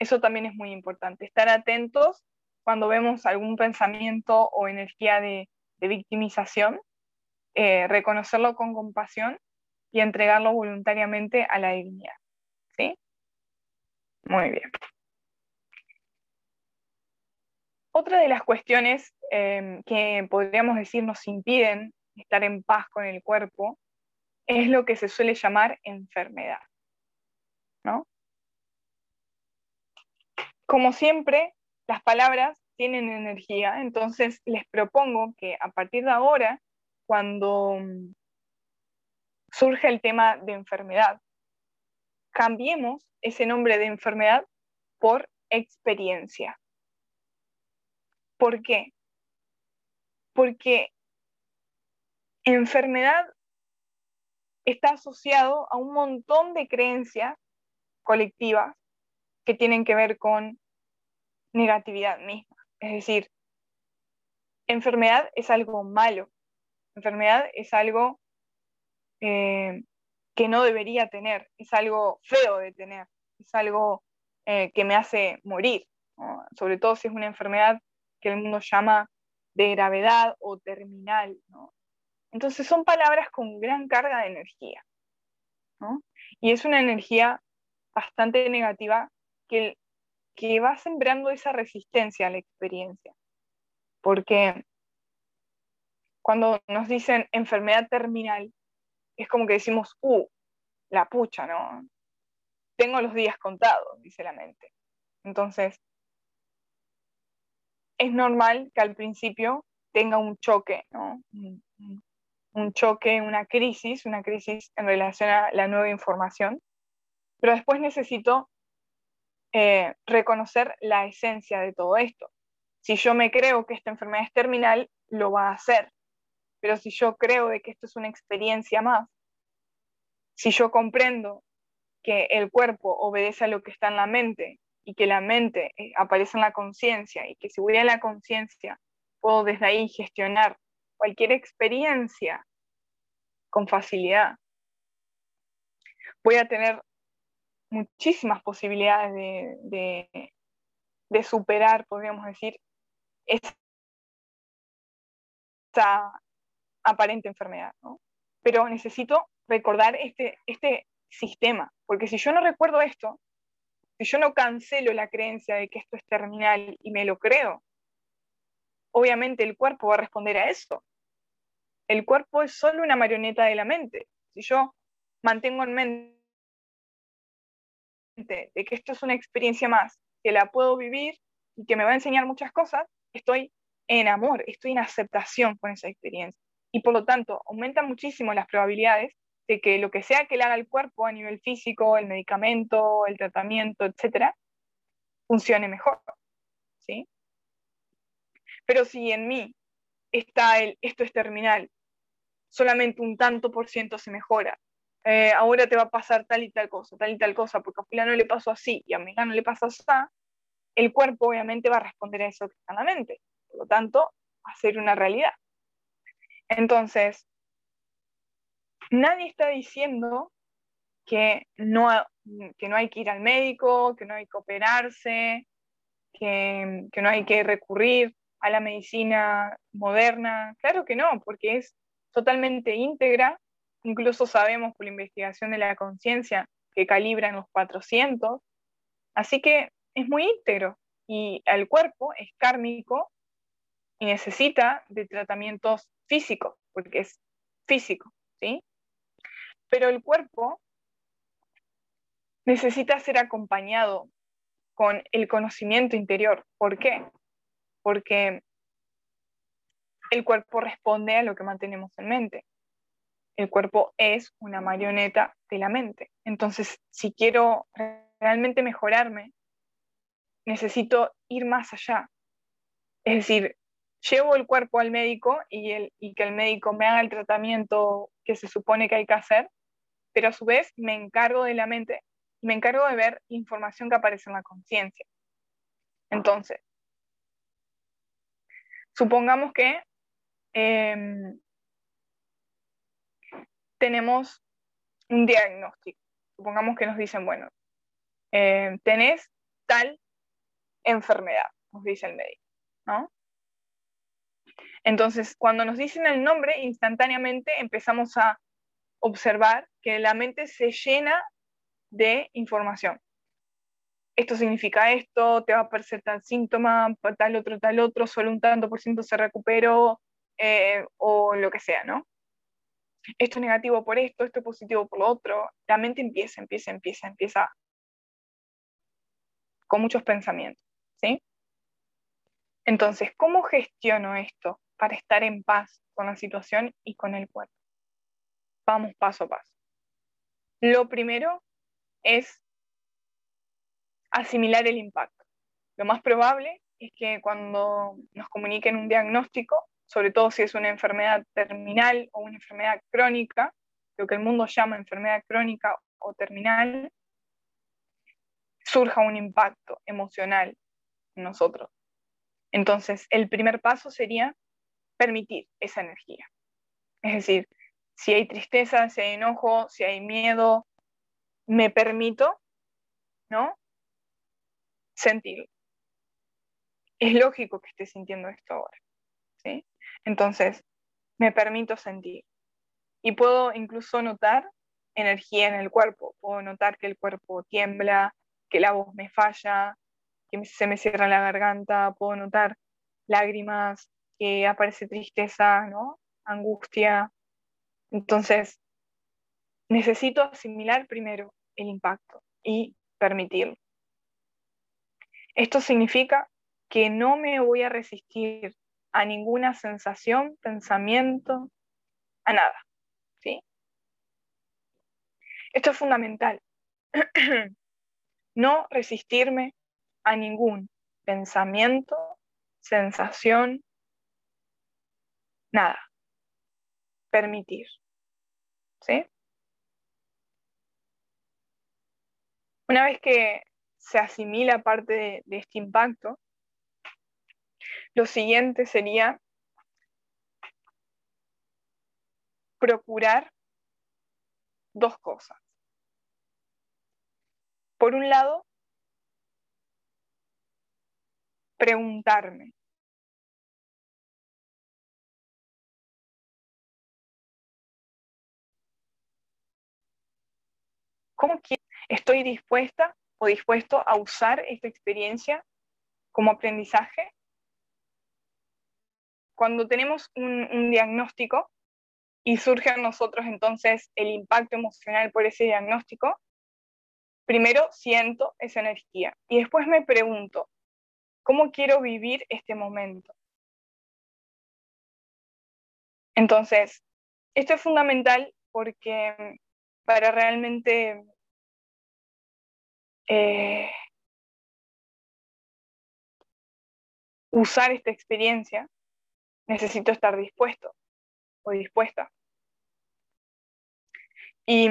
eso también es muy importante, estar atentos cuando vemos algún pensamiento o energía de victimización eh, reconocerlo con compasión y entregarlo voluntariamente a la divinidad. ¿Sí? Muy bien. Otra de las cuestiones em, que podríamos decir nos impiden estar en paz con el cuerpo es lo que se suele llamar enfermedad. ¿no? Como siempre, las palabras tienen energía, entonces les propongo que a partir de ahora cuando mm, surge el tema de enfermedad, cambiemos ese nombre de enfermedad por experiencia. ¿Por qué? Porque enfermedad está asociado a un montón de creencias colectivas que tienen que ver con negatividad misma. Es decir, enfermedad es algo malo, enfermedad es algo eh, que no debería tener, es algo feo de tener, es algo eh, que me hace morir, sobre todo si es una enfermedad que el mundo llama de gravedad o terminal. Entonces son palabras con gran carga de energía. Y es una energía bastante negativa que, que va sembrando esa resistencia a la experiencia. Porque cuando nos dicen enfermedad terminal, es como que decimos, uh, la pucha, ¿no? Tengo los días contados, dice la mente. Entonces, es normal que al principio tenga un choque, ¿no? Un, choque, una crisis, una crisis en relación a la nueva información, pero después necesito eh, reconocer la esencia de todo esto. Si yo me creo que esta enfermedad es terminal, lo va a hacer. Pero si yo creo de que esto es una experiencia más, si yo comprendo que el cuerpo obedece a lo que está en la mente y que la mente eh, aparece en la conciencia y que si voy a la conciencia puedo desde ahí gestionar cualquier experiencia con facilidad, voy a tener muchísimas posibilidades de, de, superar, podríamos decir, esa aparente enfermedad. ¿no? Pero necesito recordar este, este sistema, porque si yo no recuerdo esto, si yo no cancelo la creencia de que esto es terminal y me lo creo, obviamente el cuerpo va a responder a eso. El cuerpo es solo una marioneta de la mente. Si yo mantengo en mente de que esto es una experiencia más, que la puedo vivir y que me va a enseñar muchas cosas, estoy en amor, estoy en aceptación con esa experiencia. Y por lo tanto, aumenta muchísimo las probabilidades de que lo que sea que le haga el cuerpo a nivel físico, el medicamento, el tratamiento, etcétera, funcione mejor. ¿sí? Pero si en mí está el esto es terminal, solamente un tanto por ciento se mejora, eh, ahora te va a pasar tal y tal cosa, tal y tal cosa, porque a fulano le pasó así y a no le pasó así, el cuerpo obviamente va a responder a eso que está en la mente. Por lo tanto, va a ser una realidad. Entonces, nadie está diciendo que no, que no hay que ir al médico, que no hay que operarse, que no hay que recurrir a la medicina moderna. Claro que no, porque es totalmente íntegra Incluso sabemos por la investigación de la conciencia que calibra en los 400. Así que es muy íntegro y el cuerpo es kármico y necesita de tratamientos físicos, porque es físico, ¿sí? Pero el cuerpo necesita ser acompañado con el conocimiento interior. ¿Por qué? Porque el cuerpo responde a lo que mantenemos en mente el cuerpo es una marioneta de la mente. Entonces, si quiero realmente mejorarme, necesito ir más allá. Es decir, llevo el cuerpo al médico y, el, y que el médico me haga el tratamiento que se supone que hay que hacer, pero a su vez me encargo de la mente y me encargo de ver información que aparece en la conciencia. Entonces, supongamos que em, tenemos un diagnóstico. Supongamos que nos dicen, bueno, eh, tenés tal enfermedad, nos dice el médico, ¿no? Entonces, cuando nos dicen el nombre, instantáneamente empezamos a observar que la mente se llena de información. Esto significa esto, te va a aparecer tal síntoma, tal otro, tal otro, solo un tanto por ciento se recuperó, eh, o lo que sea, ¿no? Esto es negativo por esto, esto es positivo por lo otro. La mente empieza, empieza, empieza, empieza con muchos pensamientos, ¿sí? Entonces, ¿cómo gestiono esto para estar en paz con la situación y con el cuerpo? Vamos paso a paso. Lo primero es asimilar el impacto. Lo más probable es que cuando nos comuniquen un diagnóstico, sobre todo si es una enfermedad terminal o una enfermedad crónica, lo que el mundo llama enfermedad crónica o terminal, surja un impacto emocional en nosotros. Entonces, el primer paso sería permitir esa energía. Es decir, si hay tristeza, si hay enojo, si hay miedo, me permito, ¿no? Sentirlo. Es lógico que esté sintiendo esto ahora, ¿sí? Entonces, me permito sentir. Y puedo incluso notar energía en el cuerpo. Puedo notar que el cuerpo tiembla, que la voz me falla, que se me cierra la garganta. Puedo notar lágrimas, que aparece tristeza, ¿no? Angustia. Entonces, necesito asimilar primero el impacto y permitirlo. Esto significa que no me voy a resistir a ninguna sensación, pensamiento, a nada. ¿sí? Esto es fundamental. no resistirme a ningún pensamiento, sensación, nada. Permitir. ¿Sí? Una vez que se asimila parte de, de este impacto, lo siguiente sería procurar dos cosas. Por un lado, preguntarme. ¿Cómo estoy dispuesta o dispuesto a usar esta experiencia como aprendizaje? Cuando tenemos un, diagnóstico y surge a nosotros entonces el impacto emocional por ese diagnóstico, primero siento esa energía y después me pregunto, ¿cómo quiero vivir este momento? Entonces, esto es fundamental porque para realmente eh, usar esta experiencia, necesito estar dispuesto o dispuesta. Y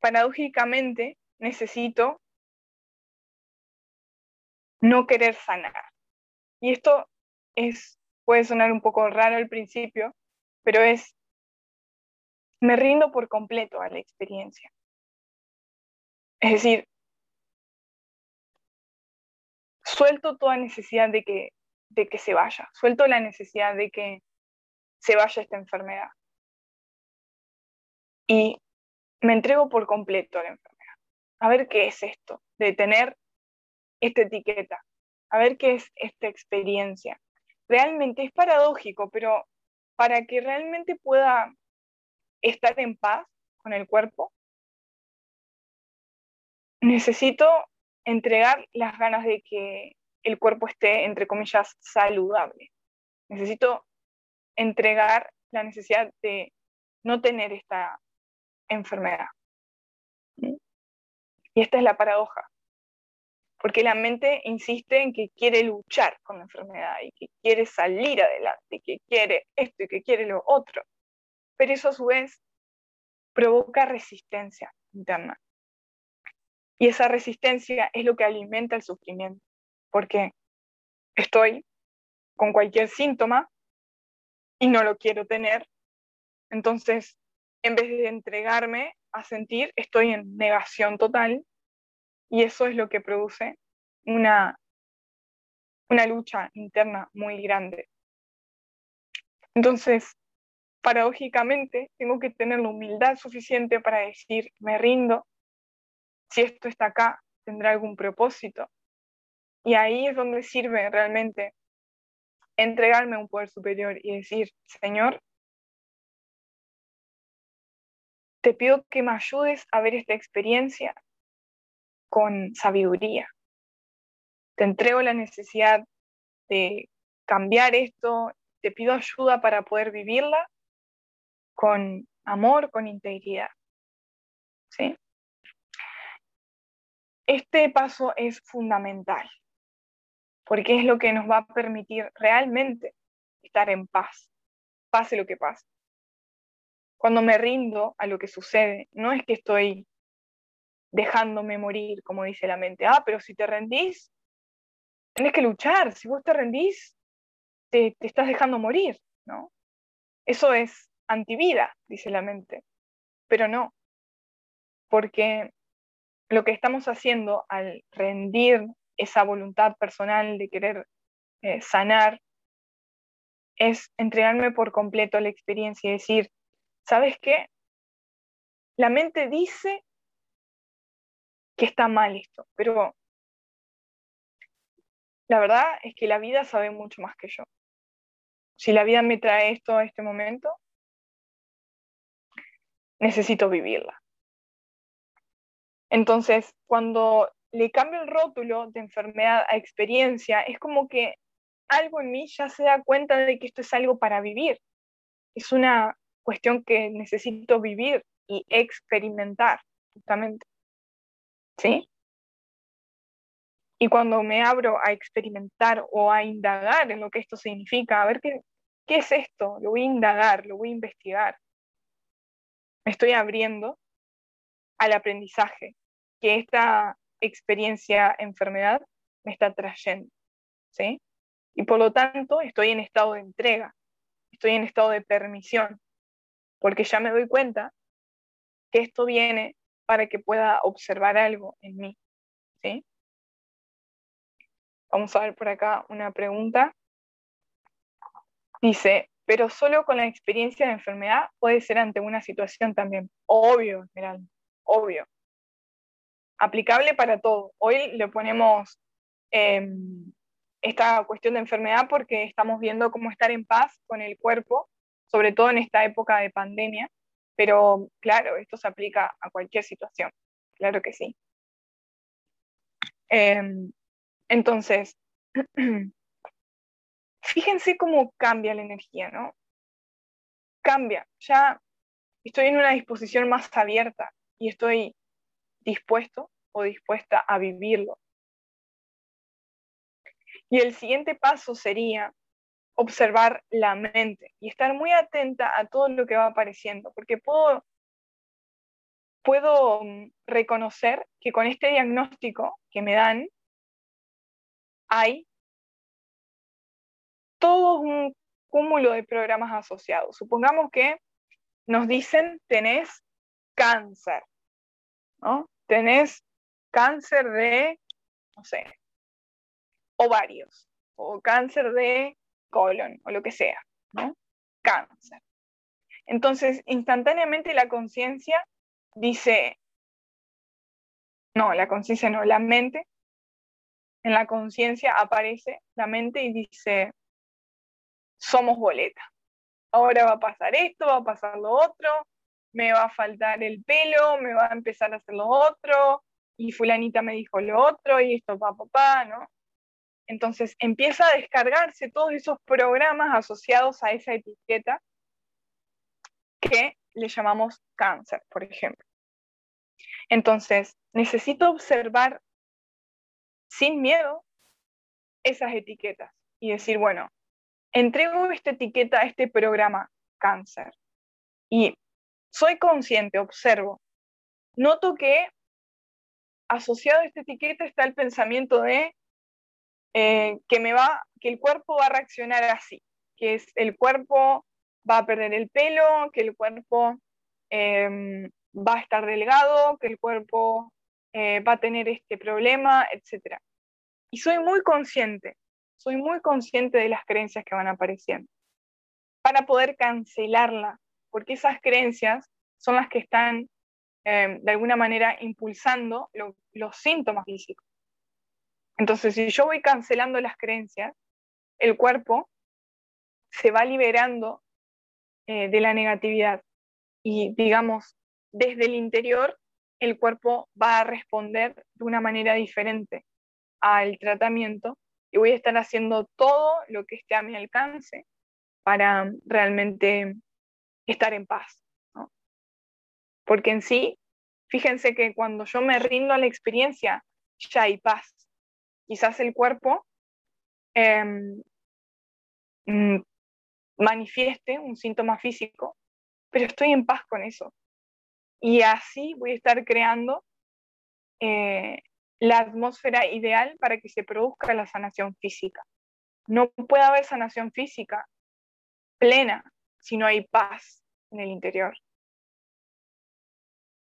paradójicamente necesito no querer sanar. Y esto es, puede sonar un poco raro al principio, pero es, me rindo por completo a la experiencia. Es decir, suelto toda necesidad de que, de que se vaya, suelto la necesidad de que se vaya esta enfermedad. Y me entrego por completo a la enfermedad. A ver qué es esto, de tener esta etiqueta, a ver qué es esta experiencia. Realmente es paradójico, pero para que realmente pueda estar en paz con el cuerpo, necesito entregar las ganas de que el cuerpo esté, entre comillas, saludable. Necesito entregar la necesidad de no tener esta enfermedad. Y esta es la paradoja, porque la mente insiste en que quiere luchar con la enfermedad y que quiere salir adelante, y que quiere esto y que quiere lo otro, pero eso a su vez provoca resistencia interna. Y esa resistencia es lo que alimenta el sufrimiento, porque estoy con cualquier síntoma y no lo quiero tener, entonces en vez de entregarme a sentir, estoy en negación total y eso es lo que produce una, una lucha interna muy grande. Entonces, paradójicamente, tengo que tener la humildad suficiente para decir, me rindo, si esto está acá, tendrá algún propósito. Y ahí es donde sirve realmente entregarme a un poder superior y decir, Señor, te pido que me ayudes a ver esta experiencia con sabiduría. Te entrego la necesidad de cambiar esto, te pido ayuda para poder vivirla con amor, con integridad. ¿Sí? Este paso es fundamental, porque es lo que nos va a permitir realmente estar en paz, pase lo que pase. Cuando me rindo a lo que sucede, no es que estoy dejándome morir, como dice la mente. Ah, pero si te rendís, tenés que luchar. Si vos te rendís, te, te estás dejando morir, ¿no? Eso es antivida, dice la mente. Pero no, porque lo que estamos haciendo al rendir esa voluntad personal de querer eh, sanar es entregarme por completo a la experiencia y decir, ¿sabes qué? La mente dice que está mal esto, pero la verdad es que la vida sabe mucho más que yo. Si la vida me trae esto a este momento, necesito vivirla. Entonces, cuando le cambio el rótulo de enfermedad a experiencia, es como que algo en mí ya se da cuenta de que esto es algo para vivir. Es una cuestión que necesito vivir y experimentar, justamente. ¿Sí? Y cuando me abro a experimentar o a indagar en lo que esto significa, a ver qué, qué es esto, lo voy a indagar, lo voy a investigar, me estoy abriendo al aprendizaje que esta experiencia enfermedad me está trayendo, ¿sí? Y por lo tanto estoy en estado de entrega, estoy en estado de permisión, porque ya me doy cuenta que esto viene para que pueda observar algo en mí, ¿sí? Vamos a ver por acá una pregunta. Dice, pero solo con la experiencia de enfermedad puede ser ante una situación también. Obvio, Esmeralda, obvio. Aplicable para todo. Hoy le ponemos em, esta cuestión de enfermedad porque estamos viendo cómo estar en paz con el cuerpo, sobre todo en esta época de pandemia, pero claro, esto se aplica a cualquier situación, claro que sí. Em, entonces, fíjense cómo cambia la energía, ¿no? Cambia, ya estoy en una disposición más abierta y estoy dispuesto o dispuesta a vivirlo. Y el siguiente paso sería observar la mente y estar muy atenta a todo lo que va apareciendo, porque puedo, puedo mm, reconocer que con este diagnóstico que me dan, hay todo un cúmulo de programas asociados. Supongamos que nos dicen tenés cáncer, ¿no? Tenés cáncer de, no sé, ovarios o cáncer de colon o lo que sea, ¿no? Cáncer. Entonces, instantáneamente la conciencia dice, no, la conciencia no, la mente en la conciencia aparece la mente y dice, somos boleta. Ahora va a pasar esto, va a pasar lo otro, me va a faltar el pelo, me va a empezar a hacer lo otro, y fulanita me dijo lo otro, y esto va papá, ¿no? Entonces empieza a descargarse todos esos programas asociados a esa etiqueta que le llamamos cáncer, por ejemplo. Entonces, necesito observar sin miedo esas etiquetas y decir, bueno, entrego esta etiqueta a este programa cáncer y soy consciente, observo, noto que asociado a esta etiqueta está el pensamiento de eh, que me va, que el cuerpo va a reaccionar así, que es el cuerpo va a perder el pelo, que el cuerpo em, va a estar delgado, que el cuerpo eh, va a tener este problema, etc. Y soy muy consciente, soy muy consciente de las creencias que van apareciendo. Para poder cancelarla, porque esas creencias son las que están em, de alguna manera impulsando los síntomas físicos. Entonces, si yo voy cancelando las creencias, el cuerpo se va liberando eh, de la negatividad y, digamos, desde el interior el cuerpo va a responder de una manera diferente al tratamiento y voy a estar haciendo todo lo que esté a mi alcance para realmente estar en paz. Porque en sí, fíjense que cuando yo me rindo a la experiencia, ya hay paz. Quizás el cuerpo em, mm, manifieste un síntoma físico, pero estoy en paz con eso. Y así voy a estar creando eh, la atmósfera ideal para que se produzca la sanación física. No puede haber sanación física plena si no hay paz en el interior,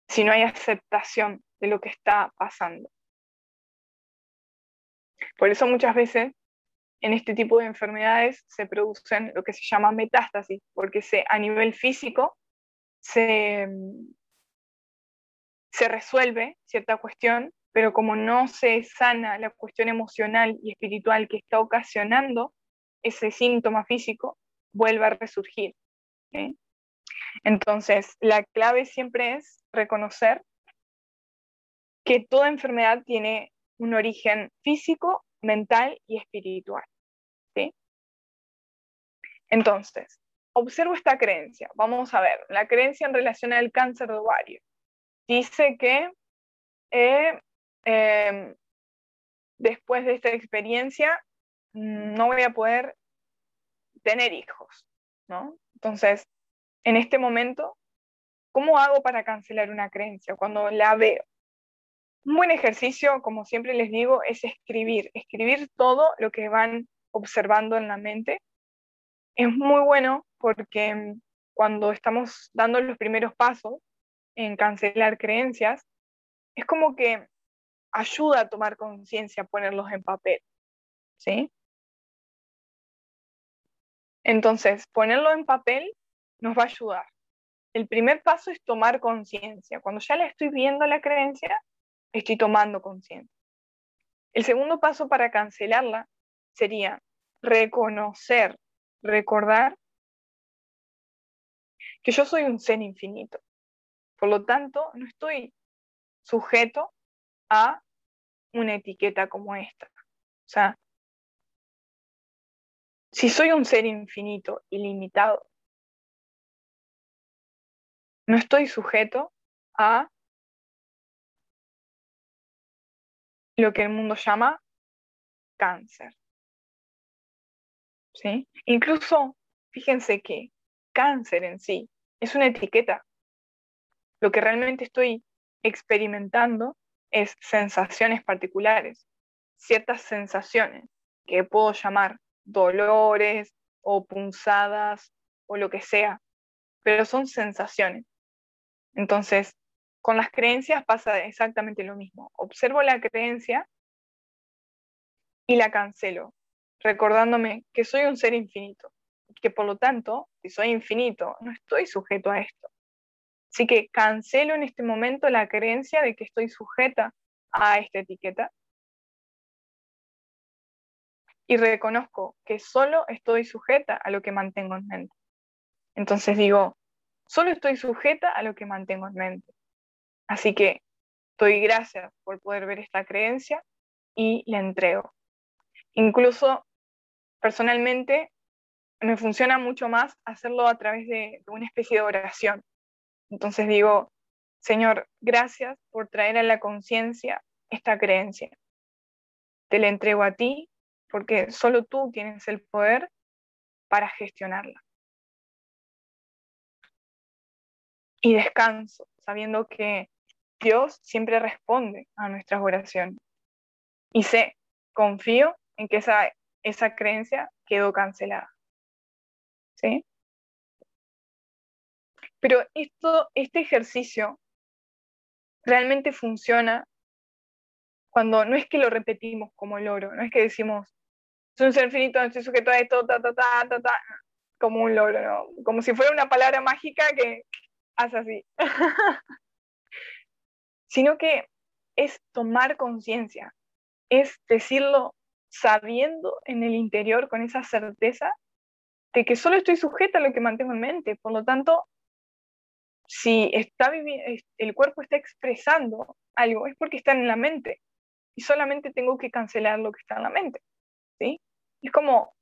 si no hay aceptación de lo que está pasando. Por eso muchas veces en este tipo de enfermedades se producen lo que se llama metástasis, porque se, a nivel físico se, se resuelve cierta cuestión, pero como no se sana la cuestión emocional y espiritual que está ocasionando ese síntoma físico, vuelve a resurgir. Entonces, la clave siempre es reconocer que toda enfermedad tiene un origen físico, mental y espiritual. Entonces, observo esta creencia. Vamos a ver, la creencia en relación al cáncer de ovario dice que eh, em, después de esta experiencia mm, no voy a poder tener hijos, ¿no? Entonces, en este momento, ¿cómo hago para cancelar una creencia cuando la veo? Un buen ejercicio, como siempre les digo, es escribir, escribir todo lo que van observando en la mente. Es muy bueno porque mm, cuando estamos dando los primeros pasos en cancelar creencias, es como que ayuda a tomar conciencia ponerlos en papel, ¿sí? Entonces, ponerlo en papel nos va a ayudar. El primer paso es tomar conciencia. Cuando ya la estoy viendo la creencia, estoy tomando conciencia. El segundo paso para cancelarla sería reconocer, recordar que yo soy un ser infinito. Por lo tanto, no estoy sujeto a una etiqueta como esta. O sea, si soy un ser infinito, ilimitado, no estoy sujeto a lo que el mundo llama cáncer. ¿Sí? Incluso, fíjense que cáncer en sí es una etiqueta. Lo que realmente estoy experimentando es sensaciones particulares, ciertas sensaciones que puedo llamar dolores o punzadas o lo que sea, pero son sensaciones. Entonces, con las creencias pasa exactamente lo mismo. Observo la creencia y la cancelo, recordándome que soy un ser infinito, que por lo tanto, si soy infinito, no estoy sujeto a esto. Así que cancelo en este momento la creencia de que estoy sujeta a esta etiqueta y reconozco que solo estoy sujeta a lo que mantengo en mente. Entonces digo, solo estoy sujeta a lo que mantengo en mente. Así que doy gracias por poder ver esta creencia y la entrego. Incluso personalmente me funciona mucho más hacerlo a través de, una especie de oración. Entonces digo, Señor, gracias por traer a la conciencia esta creencia. Te la entrego a ti porque solo tú tienes el poder para gestionarla. Y descanso, sabiendo que Dios siempre responde a nuestras oraciones. Y sé, confío en que esa, esa creencia quedó cancelada. ¿Sí? Pero esto, este ejercicio realmente funciona cuando no es que lo repetimos como loro, no es que decimos, soy un ser finito, estoy sujeto a esto, ta, ta, ta, ta, ta, como un loro, ¿no? Como si fuera una palabra mágica que hace así. sino que es tomar conciencia, es decirlo sabiendo en el interior con esa certeza de que solo estoy sujeta a lo que mantengo en mente. Por lo tanto, si está el cuerpo está expresando algo, es porque está en la mente. Y solamente tengo que cancelar lo que está en la mente. ¿Sí? Es como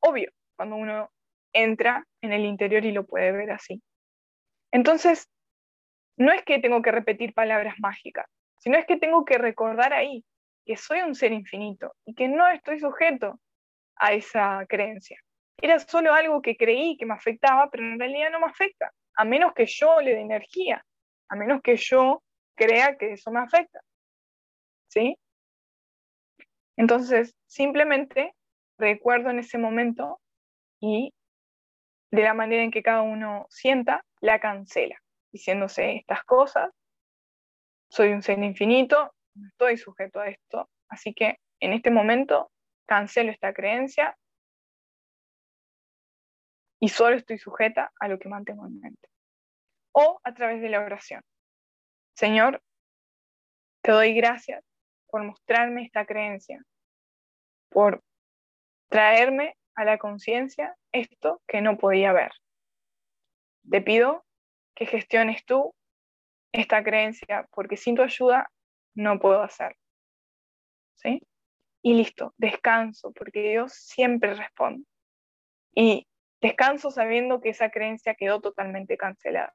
obvio cuando uno entra en el interior y lo puede ver así. Entonces, no es que tengo que repetir palabras mágicas, sino es que tengo que recordar ahí que soy un ser infinito y que no estoy sujeto a esa creencia. Era solo algo que creí que me afectaba, pero en realidad no me afecta, a menos que yo le dé energía, a menos que yo crea que eso me afecta. ¿Sí? Entonces, simplemente recuerdo en ese momento y de la manera en que cada uno sienta, la cancela diciéndose estas cosas. Soy un ser infinito, no estoy sujeto a esto, así que en este momento cancelo esta creencia y solo estoy sujeta a lo que mantengo en mente. O a través de la oración. Señor, te doy gracias por mostrarme esta creencia, por traerme a la conciencia esto que no podía ver. Te pido que gestiones tú esta creencia, porque sin tu ayuda no puedo hacerlo. ¿Sí? Y listo, descanso, porque Dios siempre responde. Y descanso sabiendo que esa creencia quedó totalmente cancelada.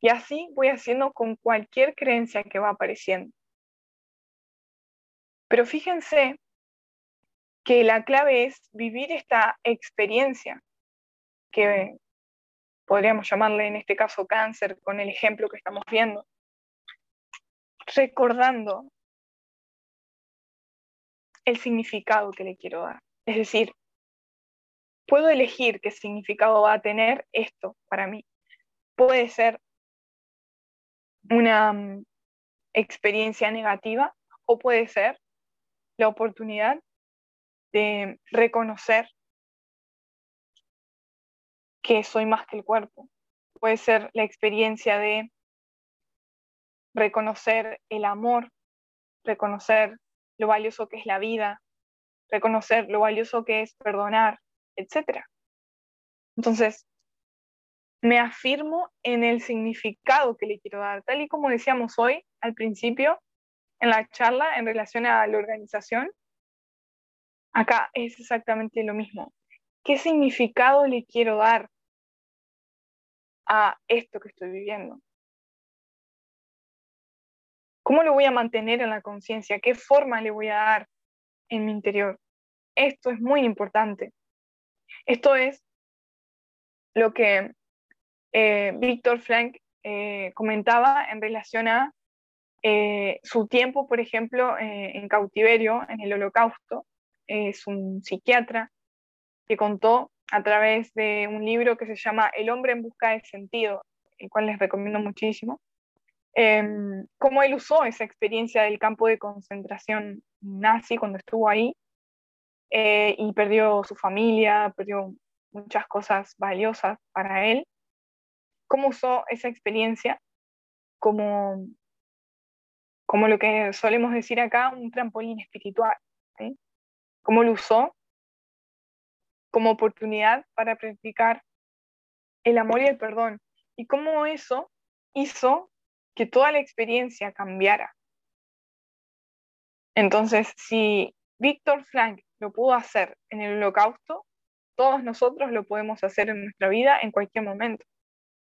Y así voy haciendo con cualquier creencia que va apareciendo. Pero fíjense que la clave es vivir esta experiencia, que podríamos llamarle en este caso cáncer, con el ejemplo que estamos viendo, recordando el significado que le quiero dar. Es decir, puedo elegir qué significado va a tener esto para mí. Puede ser una mm, experiencia negativa o puede ser la oportunidad de reconocer que soy más que el cuerpo. Puede ser la experiencia de reconocer el amor, reconocer lo valioso que es la vida, reconocer lo valioso que es perdonar, etc. Entonces, me afirmo en el significado que le quiero dar, tal y como decíamos hoy al principio en la charla en relación a la organización. Acá es exactamente lo mismo. ¿Qué significado le quiero dar a esto que estoy viviendo? ¿Cómo lo voy a mantener en la conciencia? ¿Qué forma le voy a dar en mi interior? Esto es muy importante. Esto es lo que eh, Víctor Frank eh, comentaba en relación a eh, su tiempo, por ejemplo, en cautiverio, en el holocausto. Es un psiquiatra que contó a través de un libro que se llama El hombre en busca de sentido, el cual les recomiendo muchísimo, Em, cómo él usó esa experiencia del campo de concentración nazi cuando estuvo ahí eh, y perdió su familia, perdió muchas cosas valiosas para él. Cómo usó esa experiencia como, como lo que solemos decir acá, un trampolín espiritual. Cómo lo usó como oportunidad para practicar el amor y el perdón. Y cómo eso hizo que toda la experiencia cambiara. Entonces, si Víctor Frank lo pudo hacer en el holocausto, todos nosotros lo podemos hacer en nuestra vida en cualquier momento.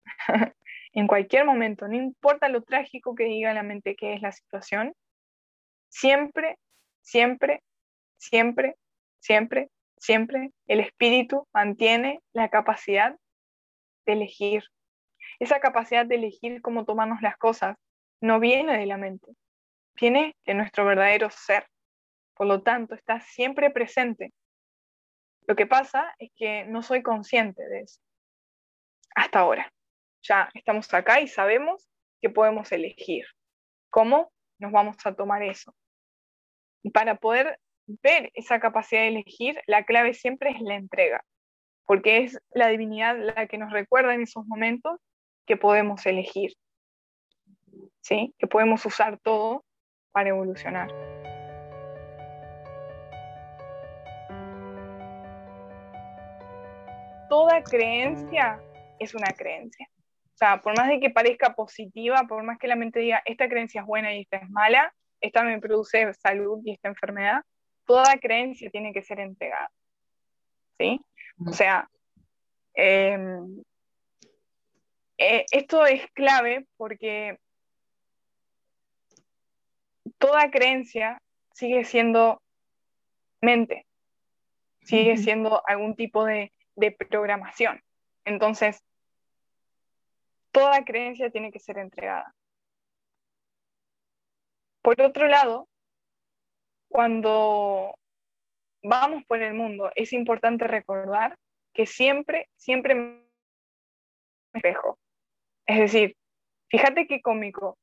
en cualquier momento, no importa lo trágico que diga la mente que es la situación, siempre, siempre, siempre, siempre, siempre el espíritu mantiene la capacidad de elegir esa capacidad de elegir cómo tomarnos las cosas no viene de la mente, viene de nuestro verdadero ser. Por lo tanto, está siempre presente. Lo que pasa es que no soy consciente de eso. Hasta ahora. Ya estamos acá y sabemos que podemos elegir. ¿Cómo nos vamos a tomar eso? Y para poder ver esa capacidad de elegir, la clave siempre es la entrega, porque es la divinidad la que nos recuerda en esos momentos que podemos elegir, ¿sí? que podemos usar todo para evolucionar. Toda creencia es una creencia. O sea, por más de que parezca positiva, por más que la mente diga, esta creencia es buena y esta es mala, esta me produce salud y esta enfermedad, toda creencia tiene que ser entregada. ¿Sí? O sea, em, eh, esto es clave porque toda creencia sigue siendo mente, sigue siendo algún tipo de, de programación. Entonces, toda creencia tiene que ser entregada. Por otro lado, cuando vamos por el mundo, es importante recordar que siempre, siempre me espejo. Es decir, fíjate qué cómico.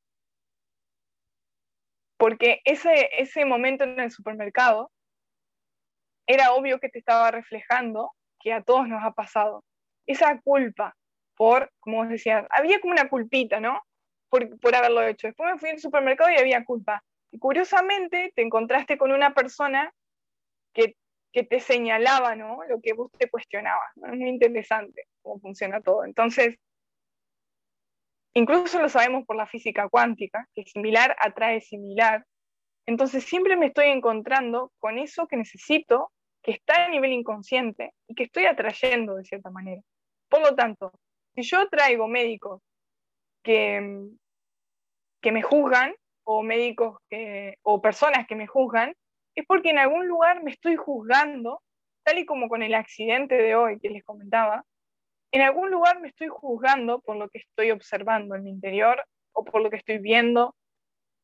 Porque ese, ese momento en el supermercado era obvio que te estaba reflejando que a todos nos ha pasado. Esa culpa por, como decías, había como una culpita, ¿no? Por, por haberlo hecho. Después me fui al supermercado y había culpa. Y curiosamente te encontraste con una persona que, que te señalaba, ¿no? Lo que vos te cuestionabas. Es muy interesante cómo funciona todo. Entonces, Incluso lo sabemos por la física cuántica, que similar atrae similar. Entonces siempre me estoy encontrando con eso que necesito, que está a nivel inconsciente y que estoy atrayendo de cierta manera. Por lo tanto, si yo traigo médicos que, que me juzgan o médicos que, o personas que me juzgan, es porque en algún lugar me estoy juzgando, tal y como con el accidente de hoy que les comentaba, en algún lugar me estoy juzgando por lo que estoy observando en mi interior o por lo que estoy viendo.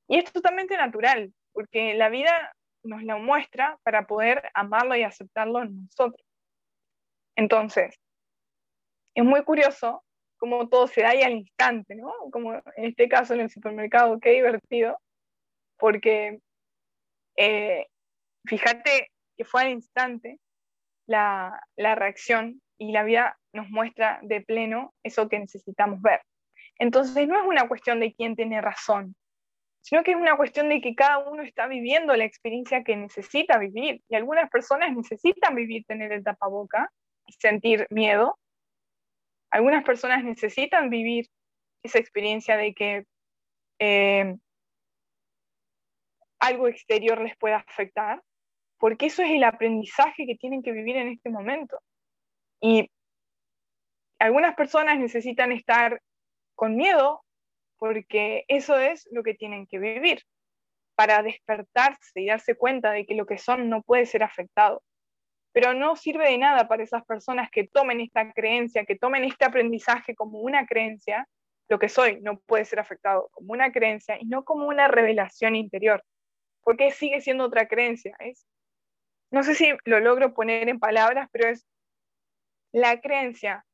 Y es totalmente natural, porque la vida nos la muestra para poder amarlo y aceptarlo en nosotros. Entonces, es muy curioso cómo todo se da ahí al instante, ¿no? Como en este caso en el supermercado, qué divertido, porque eh, fíjate que fue al instante la, la reacción y la vida nos muestra de pleno eso que necesitamos ver. Entonces no es una cuestión de quién tiene razón, sino que es una cuestión de que cada uno está viviendo la experiencia que necesita vivir. Y algunas personas necesitan vivir, tener el tapaboca y sentir miedo. Algunas personas necesitan vivir esa experiencia de que eh, algo exterior les pueda afectar, porque eso es el aprendizaje que tienen que vivir en este momento. Y algunas personas necesitan estar con miedo porque eso es lo que tienen que vivir para despertarse y darse cuenta de que lo que son no puede ser afectado. Pero no sirve de nada para esas personas que tomen esta creencia, que tomen este aprendizaje como una creencia, lo que soy no puede ser afectado como una creencia y no como una revelación interior, porque sigue siendo otra creencia. Es, no sé si lo logro poner en palabras, pero es la creencia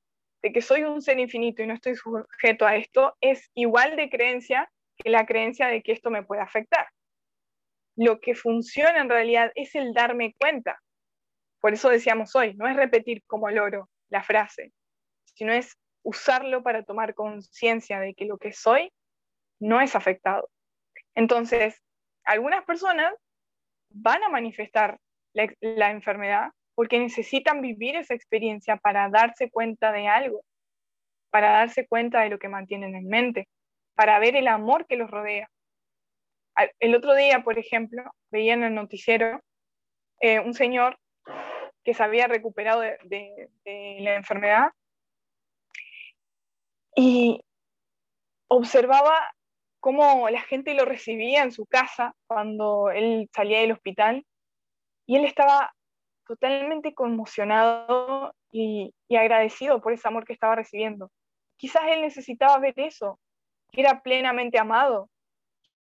de que soy un ser infinito y no estoy sujeto a esto es igual de creencia que la creencia de que esto me puede afectar. Lo que funciona en realidad es el darme cuenta. Por eso decíamos hoy, no es repetir como loro la frase, sino es usarlo para tomar conciencia de que lo que soy no es afectado. Entonces, algunas personas van a manifestar la, enfermedad porque necesitan vivir esa experiencia para darse cuenta de algo, para darse cuenta de lo que mantienen en mente, para ver el amor que los rodea. El otro día, por ejemplo, veía en el noticiero eh, un señor que se había recuperado de, la enfermedad y observaba cómo la gente lo recibía en su casa cuando él salía del hospital y él estaba totalmente conmocionado y, agradecido por ese amor que estaba recibiendo. Quizás él necesitaba ver eso, que era plenamente amado,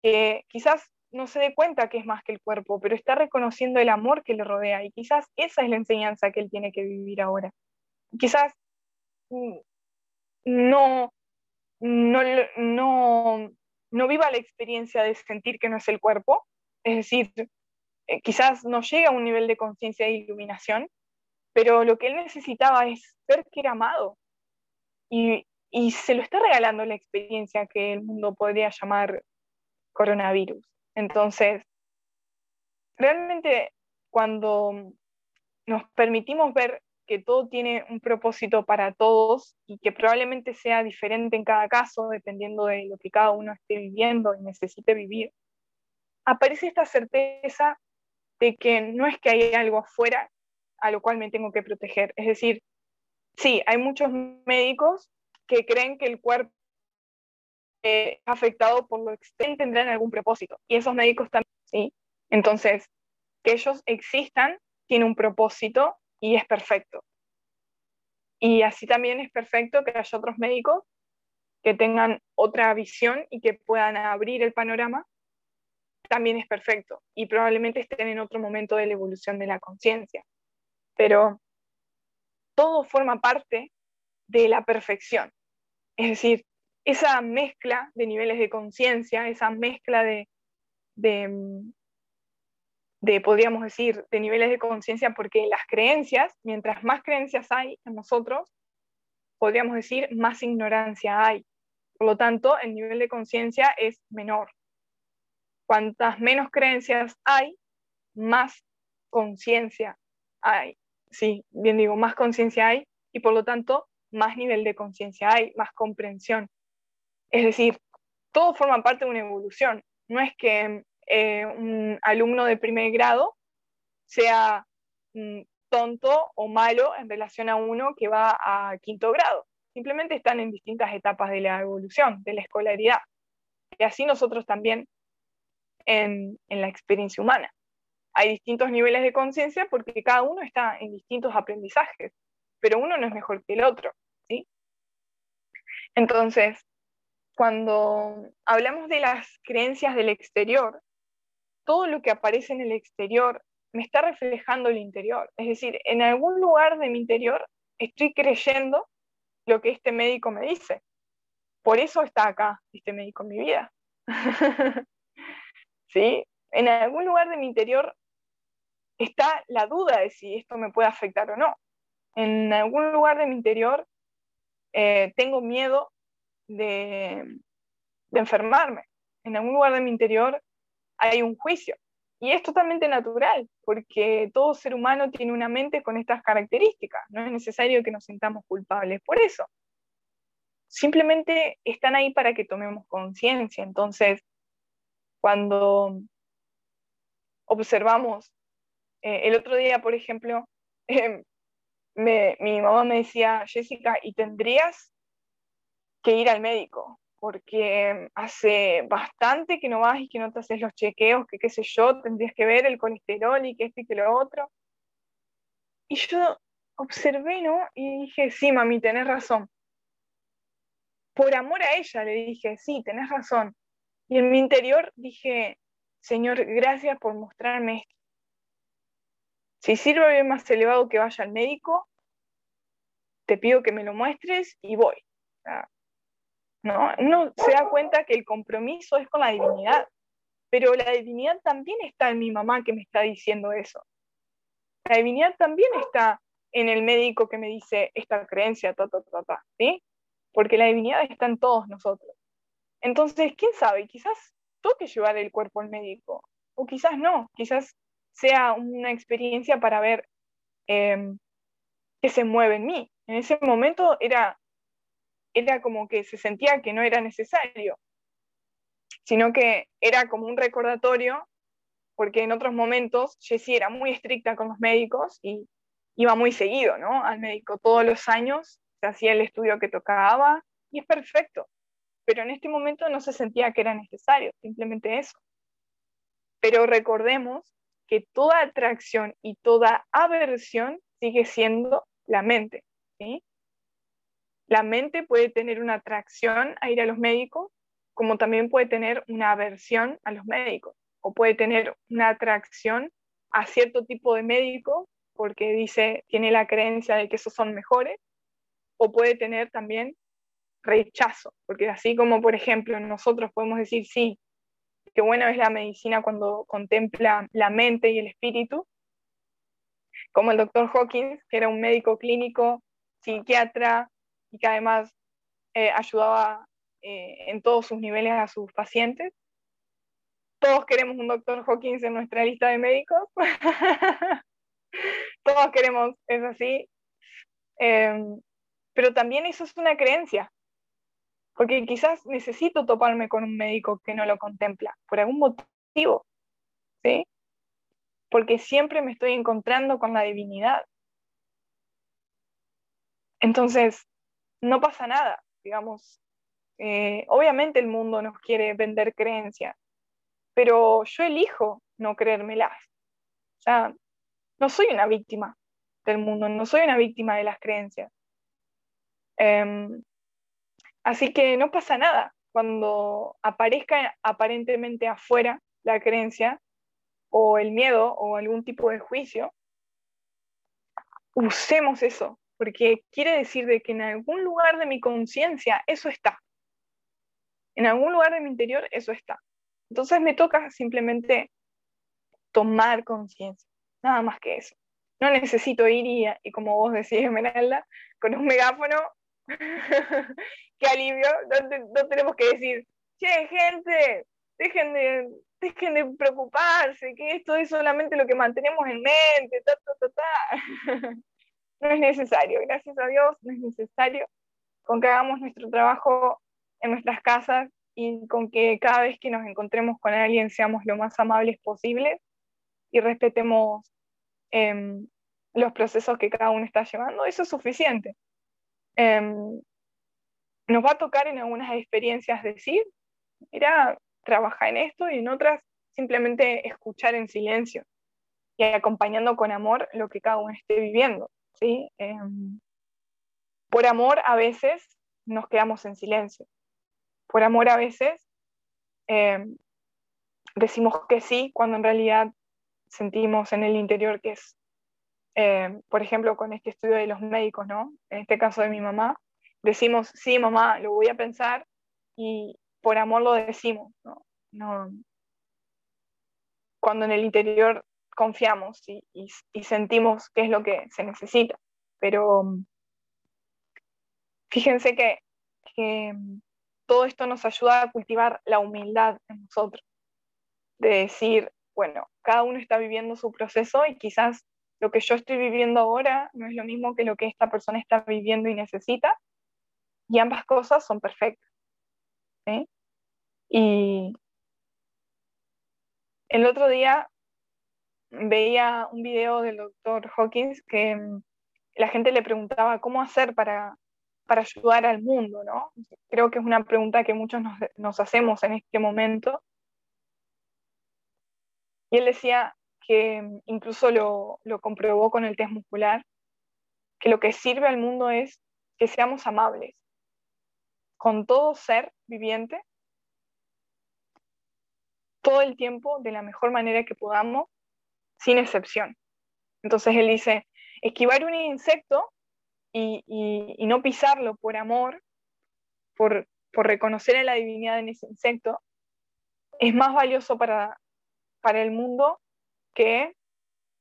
que quizás no se dé cuenta que es más que el cuerpo, pero está reconociendo el amor que le rodea y quizás esa es la enseñanza que él tiene que vivir ahora. Quizás mm, no, no, no, no viva la experiencia de sentir que no es el cuerpo, es decir, eh, quizás no llega a un nivel de conciencia e iluminación, pero lo que él necesitaba es ver que era amado. Y, y se lo está regalando la experiencia que el mundo podría llamar coronavirus. Entonces, realmente cuando nos permitimos ver que todo tiene un propósito para todos y que probablemente sea diferente en cada caso, dependiendo de lo que cada uno esté viviendo y necesite vivir, aparece esta certeza de que no es que hay algo afuera a lo cual me tengo que proteger. Es decir, sí, hay muchos médicos que creen que el cuerpo es afectado por lo externo tendrán algún propósito. Y esos médicos también, ¿sí? Entonces, que ellos existan tiene un propósito y es perfecto. Y así también es perfecto que haya otros médicos que tengan otra visión y que puedan abrir el panorama también es perfecto y probablemente estén en otro momento de la evolución de la conciencia. Pero todo forma parte de la perfección. Es decir, esa mezcla de niveles de conciencia, esa mezcla de, de, de, podríamos decir, de niveles de conciencia, porque las creencias, mientras más creencias hay en nosotros, podríamos decir, más ignorancia hay. Por lo tanto, el nivel de conciencia es menor. Cuantas menos creencias hay, más conciencia hay. Sí, bien digo, más conciencia hay y por lo tanto más nivel de conciencia hay, más comprensión. Es decir, todo forma parte de una evolución. No es que eh, un alumno de primer grado sea mm, tonto o malo en relación a uno que va a quinto grado. Simplemente están en distintas etapas de la evolución, de la escolaridad. Y así nosotros también en, la experiencia humana. hay distintos niveles de conciencia porque cada uno está en distintos aprendizajes, pero uno no es mejor que el otro, ¿sí? Entonces, cuando hablamos de las creencias del exterior, todo lo que aparece en el exterior me está reflejando el interior. Es decir, en algún lugar de mi interior estoy creyendo lo que este médico me dice. Por eso está acá este médico en mi vida. ¿Sí? En algún lugar de mi interior está la duda de si esto me puede afectar o no. En algún lugar de mi interior eh, tengo miedo de, enfermarme. En algún lugar de mi interior hay un juicio. Y es totalmente natural, porque todo ser humano tiene una mente con estas características. No es necesario que nos sintamos culpables por eso. Simplemente están ahí para que tomemos conciencia. Entonces, cuando observamos, eh, el otro día, por ejemplo, em, mi mamá me decía, Jessica, ¿y tendrías que ir al médico? porque hace bastante que no vas y que no te haces los chequeos, que qué sé yo, tendrías que ver el colesterol y que esto y que lo otro. Y yo observé, ¿no? Y dije, sí, mami, tenés razón. Por amor a ella le dije, sí, tenés razón. Y en mi interior dije, Señor, gracias por mostrarme esto. Si sirve bien más elevado que vaya al médico, te pido que me lo muestres y voy. ¿No? Se da cuenta que el compromiso es con la divinidad, pero la divinidad también está en mi mamá que me está diciendo eso. La divinidad también está en el médico que me dice esta creencia, ta, ta, ta, ta, ¿sí? Porque la divinidad está en todos nosotros. Entonces, ¿quién sabe? Quizás toque llevar el cuerpo al médico, o quizás no, quizás sea una experiencia para ver eh, qué se mueve en mí. En ese momento era era como que se sentía que no era necesario, sino que era como un recordatorio, porque en otros momentos Jessie era muy estricta con los médicos y iba muy seguido, ¿no? Al médico todos los años, se hacía el estudio que tocaba y es perfecto, pero en este momento no se sentía que era necesario, simplemente eso. Pero recordemos que toda atracción y toda aversión sigue siendo la mente, ¿sí? La mente puede tener una atracción a ir a los médicos, como también puede tener una aversión a los médicos, o puede tener una atracción a cierto tipo de médico porque dice, tiene la creencia de que esos son mejores, o puede tener también rechazo, porque así como, por ejemplo, nosotros podemos decir, sí, qué buena es la medicina cuando contempla la mente y el espíritu, como el doctor Hawkins, que era un médico clínico, psiquiatra, y que además eh, ayudaba eh, en todos sus niveles a sus pacientes. Todos queremos un doctor Hawkins en nuestra lista de médicos. Todos queremos, es así. Em, pero también eso es una creencia, porque quizás necesito toparme con un médico que no lo contempla, por algún motivo, ¿sí? Porque siempre me estoy encontrando con la divinidad. Entonces, no pasa nada, digamos. Eh, obviamente el mundo nos quiere vender creencias, pero yo elijo no creérmelas. O sea, no soy una víctima del mundo, no soy una víctima de las creencias. Em, así que no pasa nada cuando aparezca aparentemente afuera la creencia o el miedo o algún tipo de juicio. Usemos eso porque quiere decir de que en algún lugar de mi conciencia eso está. En algún lugar de mi interior eso está. Entonces me toca simplemente tomar conciencia, nada más que eso. No necesito ir y, como vos decís, Esmeralda, con un megáfono, qué alivio, no, tenemos que decir, che, gente, dejen de, dejen de preocuparse, que esto es solamente lo que mantenemos en mente, ta, ta, ta, ta. no es necesario, gracias a Dios, no es necesario con que hagamos nuestro trabajo en nuestras casas y con que cada vez que nos encontremos con alguien seamos lo más amables posible y respetemos em, los procesos que cada uno está llevando, eso es suficiente. Em, nos va a tocar en algunas experiencias decir, mira, trabaja en esto y en otras simplemente escuchar en silencio y acompañando con amor lo que cada uno esté viviendo. ¿Sí? Em, por amor a veces nos quedamos en silencio. Por amor a veces em, decimos que sí cuando en realidad sentimos en el interior que es, em, por ejemplo, con este estudio de los médicos, ¿no? En este caso de mi mamá, decimos, sí, mamá, lo voy a pensar y por amor lo decimos, ¿no? no cuando en el interior confiamos y, sentimos qué es lo que se necesita. Pero mm, fíjense que, mm, todo esto nos ayuda a cultivar la humildad en nosotros, de decir, bueno, cada uno está viviendo su proceso y quizás lo que yo estoy viviendo ahora no es lo mismo que lo que esta persona está viviendo y necesita, y ambas cosas son perfectas. Y el otro día veía un video del doctor Hawkins que mm, la gente le preguntaba cómo hacer para, para ayudar al mundo, ¿no? Creo que es una pregunta que muchos nos, hacemos en este momento. Y él decía que mm, incluso lo, lo comprobó con el test muscular, que lo que sirve al mundo es que seamos amables con todo ser viviente todo el tiempo de la mejor manera que podamos sin excepción. Entonces él dice, esquivar un insecto y, no pisarlo por amor, por, reconocer a la divinidad en ese insecto, es más valioso para, para el mundo que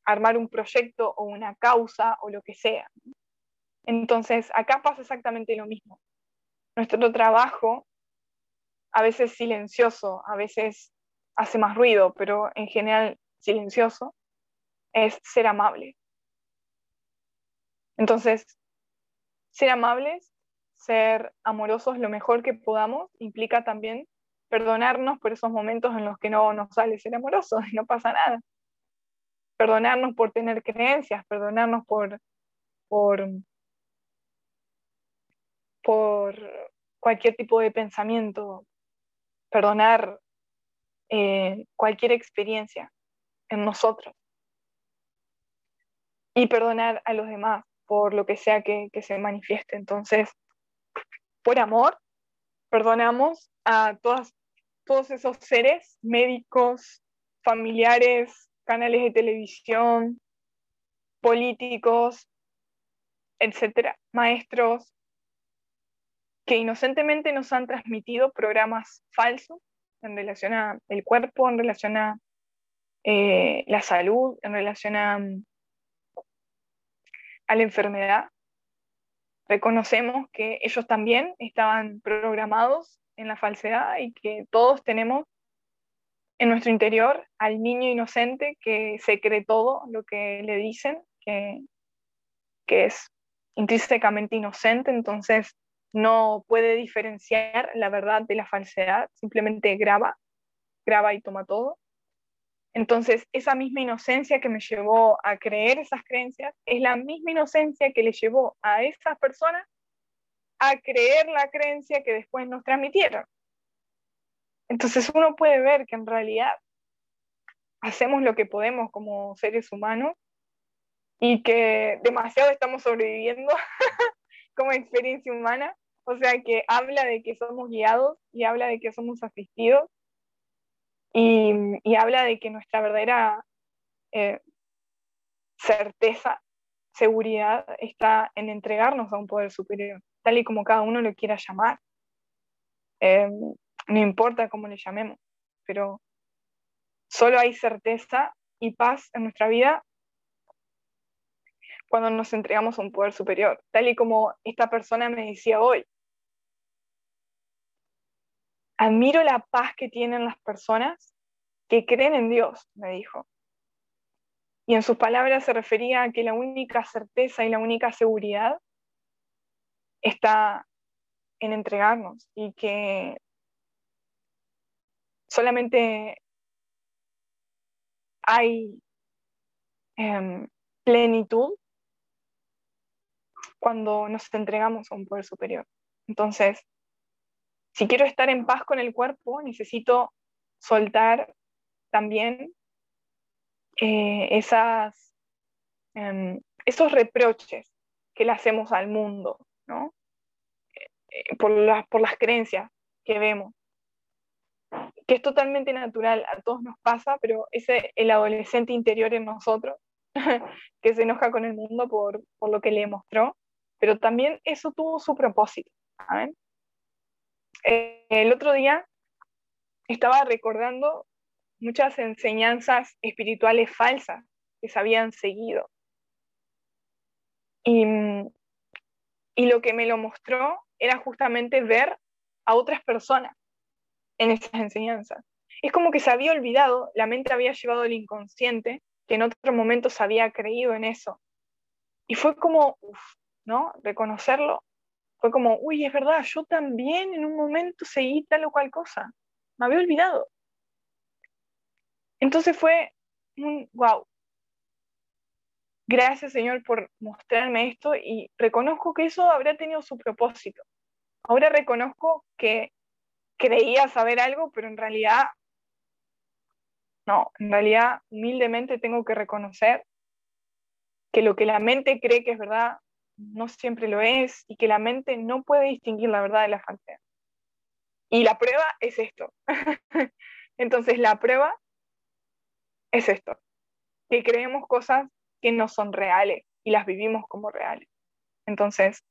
armar un proyecto o una causa o lo que sea. Entonces, acá pasa exactamente lo mismo. Nuestro trabajo, a veces silencioso, a veces hace más ruido, pero en general silencioso, es ser amable. Entonces, ser amables, ser amorosos lo mejor que podamos, implica también perdonarnos por esos momentos en los que no nos sale ser amorosos y no pasa nada. Perdonarnos por tener creencias, perdonarnos por, por, por cualquier tipo de pensamiento, perdonar eh, cualquier experiencia en nosotros y perdonar a los demás por lo que sea que, se manifieste. Entonces, por amor, perdonamos a todas, todos esos seres, médicos, familiares, canales de televisión, políticos, etcétera, maestros, que inocentemente nos han transmitido programas falsos en relación al cuerpo, en relación a eh, la salud, en relación a a la enfermedad, reconocemos que ellos también estaban programados en la falsedad y que todos tenemos en nuestro interior al niño inocente que se cree todo lo que le dicen, que, que es intrínsecamente inocente, entonces no puede diferenciar la verdad de la falsedad, simplemente graba, graba y toma todo. Entonces, esa misma inocencia que me llevó a creer esas creencias es la misma inocencia que le llevó a esas personas a creer la creencia que después nos transmitieron. Entonces uno puede ver que en realidad hacemos lo que podemos como seres humanos y que demasiado estamos sobreviviendo como experiencia humana. O sea que habla de que somos guiados y habla de que somos asistidos y, habla de que nuestra verdadera eh, certeza, seguridad, está en entregarnos a un poder superior, tal y como cada uno lo quiera llamar. Eh, no importa cómo le llamemos, pero solo hay certeza y paz en nuestra vida cuando nos entregamos a un poder superior, tal y como esta persona me decía hoy. Admiro la paz que tienen las personas que creen en Dios, me dijo. Y en sus palabras se refería a que la única certeza y la única seguridad está en entregarnos y que solamente hay em, plenitud cuando nos entregamos a un poder superior. Entonces, si quiero estar en paz con el cuerpo, necesito soltar también eh, em, esos reproches que le hacemos al mundo, ¿no? Eh, por, por las creencias que vemos, que es totalmente natural, a todos nos pasa, pero ese el adolescente interior en nosotros, que se enoja con el mundo por, por lo que le mostró, pero también eso tuvo su propósito. El otro día estaba recordando muchas enseñanzas espirituales falsas que se habían seguido. Y, y lo que me lo mostró era justamente ver a otras personas en esas enseñanzas. Es como que se había olvidado, la mente había llevado el inconsciente, que en otro momento se había creído en eso. Y fue como, uff, ¿no? Reconocerlo. Fue como, uy, es verdad, yo también en un momento seguí tal o cual cosa. Me había olvidado. Entonces fue un, wow. Gracias, Señor, por mostrarme esto y reconozco que eso habrá tenido su propósito. Ahora reconozco que creía saber algo, pero en realidad, no, en realidad humildemente tengo que reconocer que lo que la mente cree que es verdad no siempre lo es y que la mente no puede distinguir la verdad de la falsedad. Y la prueba es esto. Entonces la prueba es esto, que creemos cosas que no son reales y las vivimos como reales. Entonces,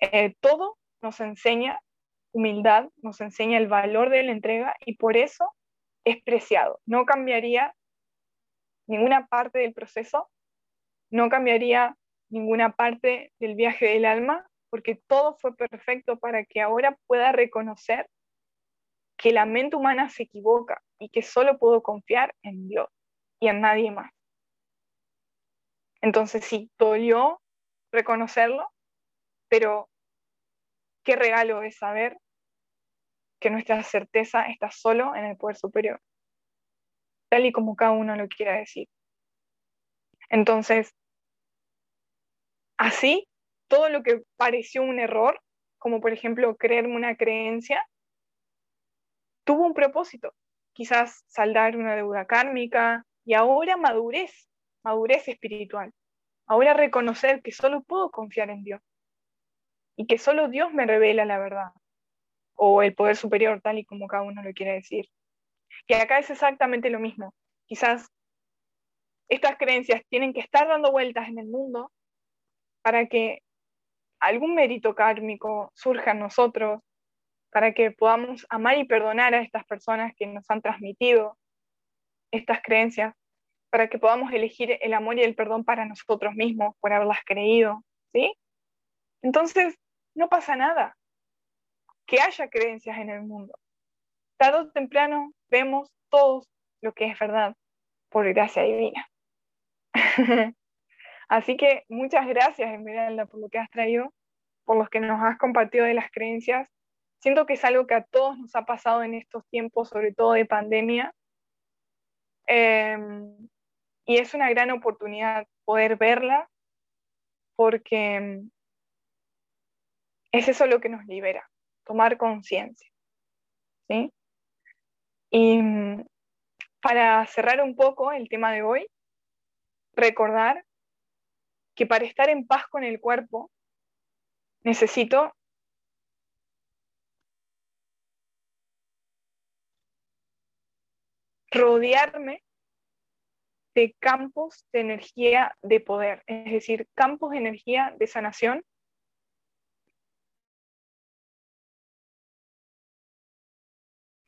eh, todo nos enseña humildad, nos enseña el valor de la entrega y por eso es preciado. No cambiaría ninguna parte del proceso, no cambiaría ninguna parte del viaje del alma, porque todo fue perfecto para que ahora pueda reconocer que la mente humana se equivoca y que solo puedo confiar en Dios y en nadie más. Entonces sí, dolió reconocerlo, pero qué regalo es saber que nuestra certeza está solo en el poder superior, tal y como cada uno lo quiera decir. Entonces, así, todo lo que pareció un error, como por ejemplo creerme una creencia, tuvo un propósito, quizás saldar una deuda kármica y ahora madurez, madurez espiritual. Ahora reconocer que solo puedo confiar en Dios y que solo Dios me revela la verdad o el poder superior, tal y como cada uno lo quiere decir. Que acá es exactamente lo mismo. Quizás estas creencias tienen que estar dando vueltas en el mundo para que algún mérito kármico surja en nosotros, para que podamos amar y perdonar a estas personas que nos han transmitido estas creencias, para que podamos elegir el amor y el perdón para nosotros mismos por haberlas creído, ¿sí? Entonces, no pasa nada que haya creencias en el mundo. Tarde o temprano vemos todos lo que es verdad por gracia divina. Así que muchas gracias, Esmeralda, por lo que has traído, por los que nos has compartido de las creencias. Siento que es algo que a todos nos ha pasado en estos tiempos, sobre todo de pandemia. Em, y es una gran oportunidad poder verla porque em, es eso lo que nos libera, tomar conciencia. ¿sí? Y em, para cerrar un poco el tema de hoy, recordar que para estar en paz con el cuerpo necesito rodearme de campos de energía de poder, es decir, campos de energía de sanación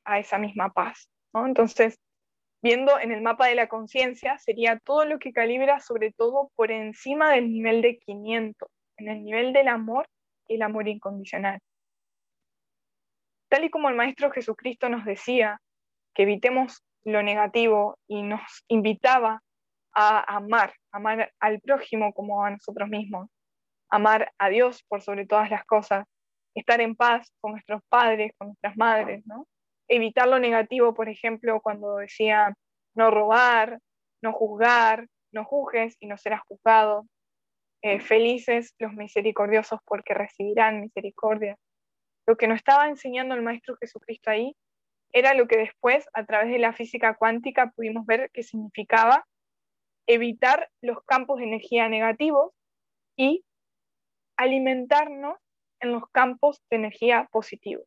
a esa misma paz. Entonces, viendo en el mapa de la conciencia, sería todo lo que calibra sobre todo por encima del nivel de 500, en el nivel del amor el amor incondicional. Tal y como el Maestro Jesucristo nos decía que evitemos lo negativo y nos invitaba a amar, amar al prójimo como a nosotros mismos, amar a Dios por sobre todas las cosas, estar en paz con nuestros padres, con nuestras madres, ¿no? Evitar lo negativo, por ejemplo, cuando decía no robar, no juzgar, no juzgues y no serás juzgado. Eh, felices los misericordiosos porque recibirán misericordia. Lo que nos estaba enseñando el Maestro Jesucristo ahí era lo que después, a través de la física cuántica, pudimos ver que significaba evitar los campos de energía negativos y alimentarnos en los campos de energía positivos.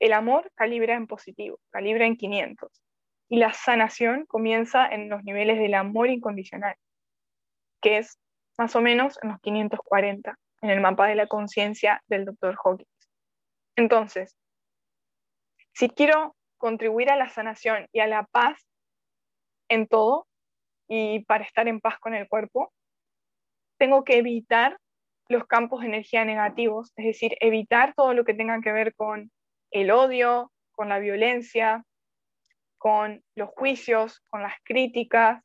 El amor calibra en positivo, calibra en 500. Y la sanación comienza en los niveles del amor incondicional, que es más o menos en los 540, en el mapa de la conciencia del Dr. Hawkins. Entonces, si quiero contribuir a la sanación y a la paz en todo, y para estar en paz con el cuerpo, tengo que evitar los campos de energía negativos, es decir, evitar todo lo que tenga que ver con el odio, con la violencia, con los juicios, con las críticas,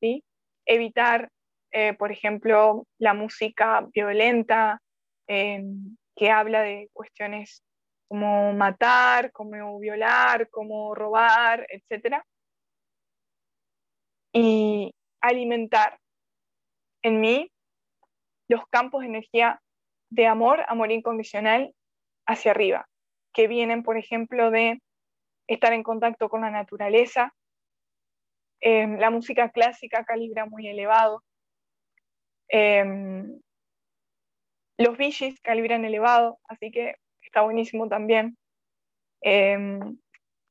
¿sí? evitar, eh, por ejemplo, la música violenta em, que habla de cuestiones como matar, como violar, como robar, etc. Y alimentar en mí los campos de energía de amor, amor incondicional hacia arriba, que vienen, por ejemplo, de estar en contacto con la naturaleza. Em, la música clásica calibra muy elevado. Em, los bichis calibran elevado, así que está buenísimo también. Em,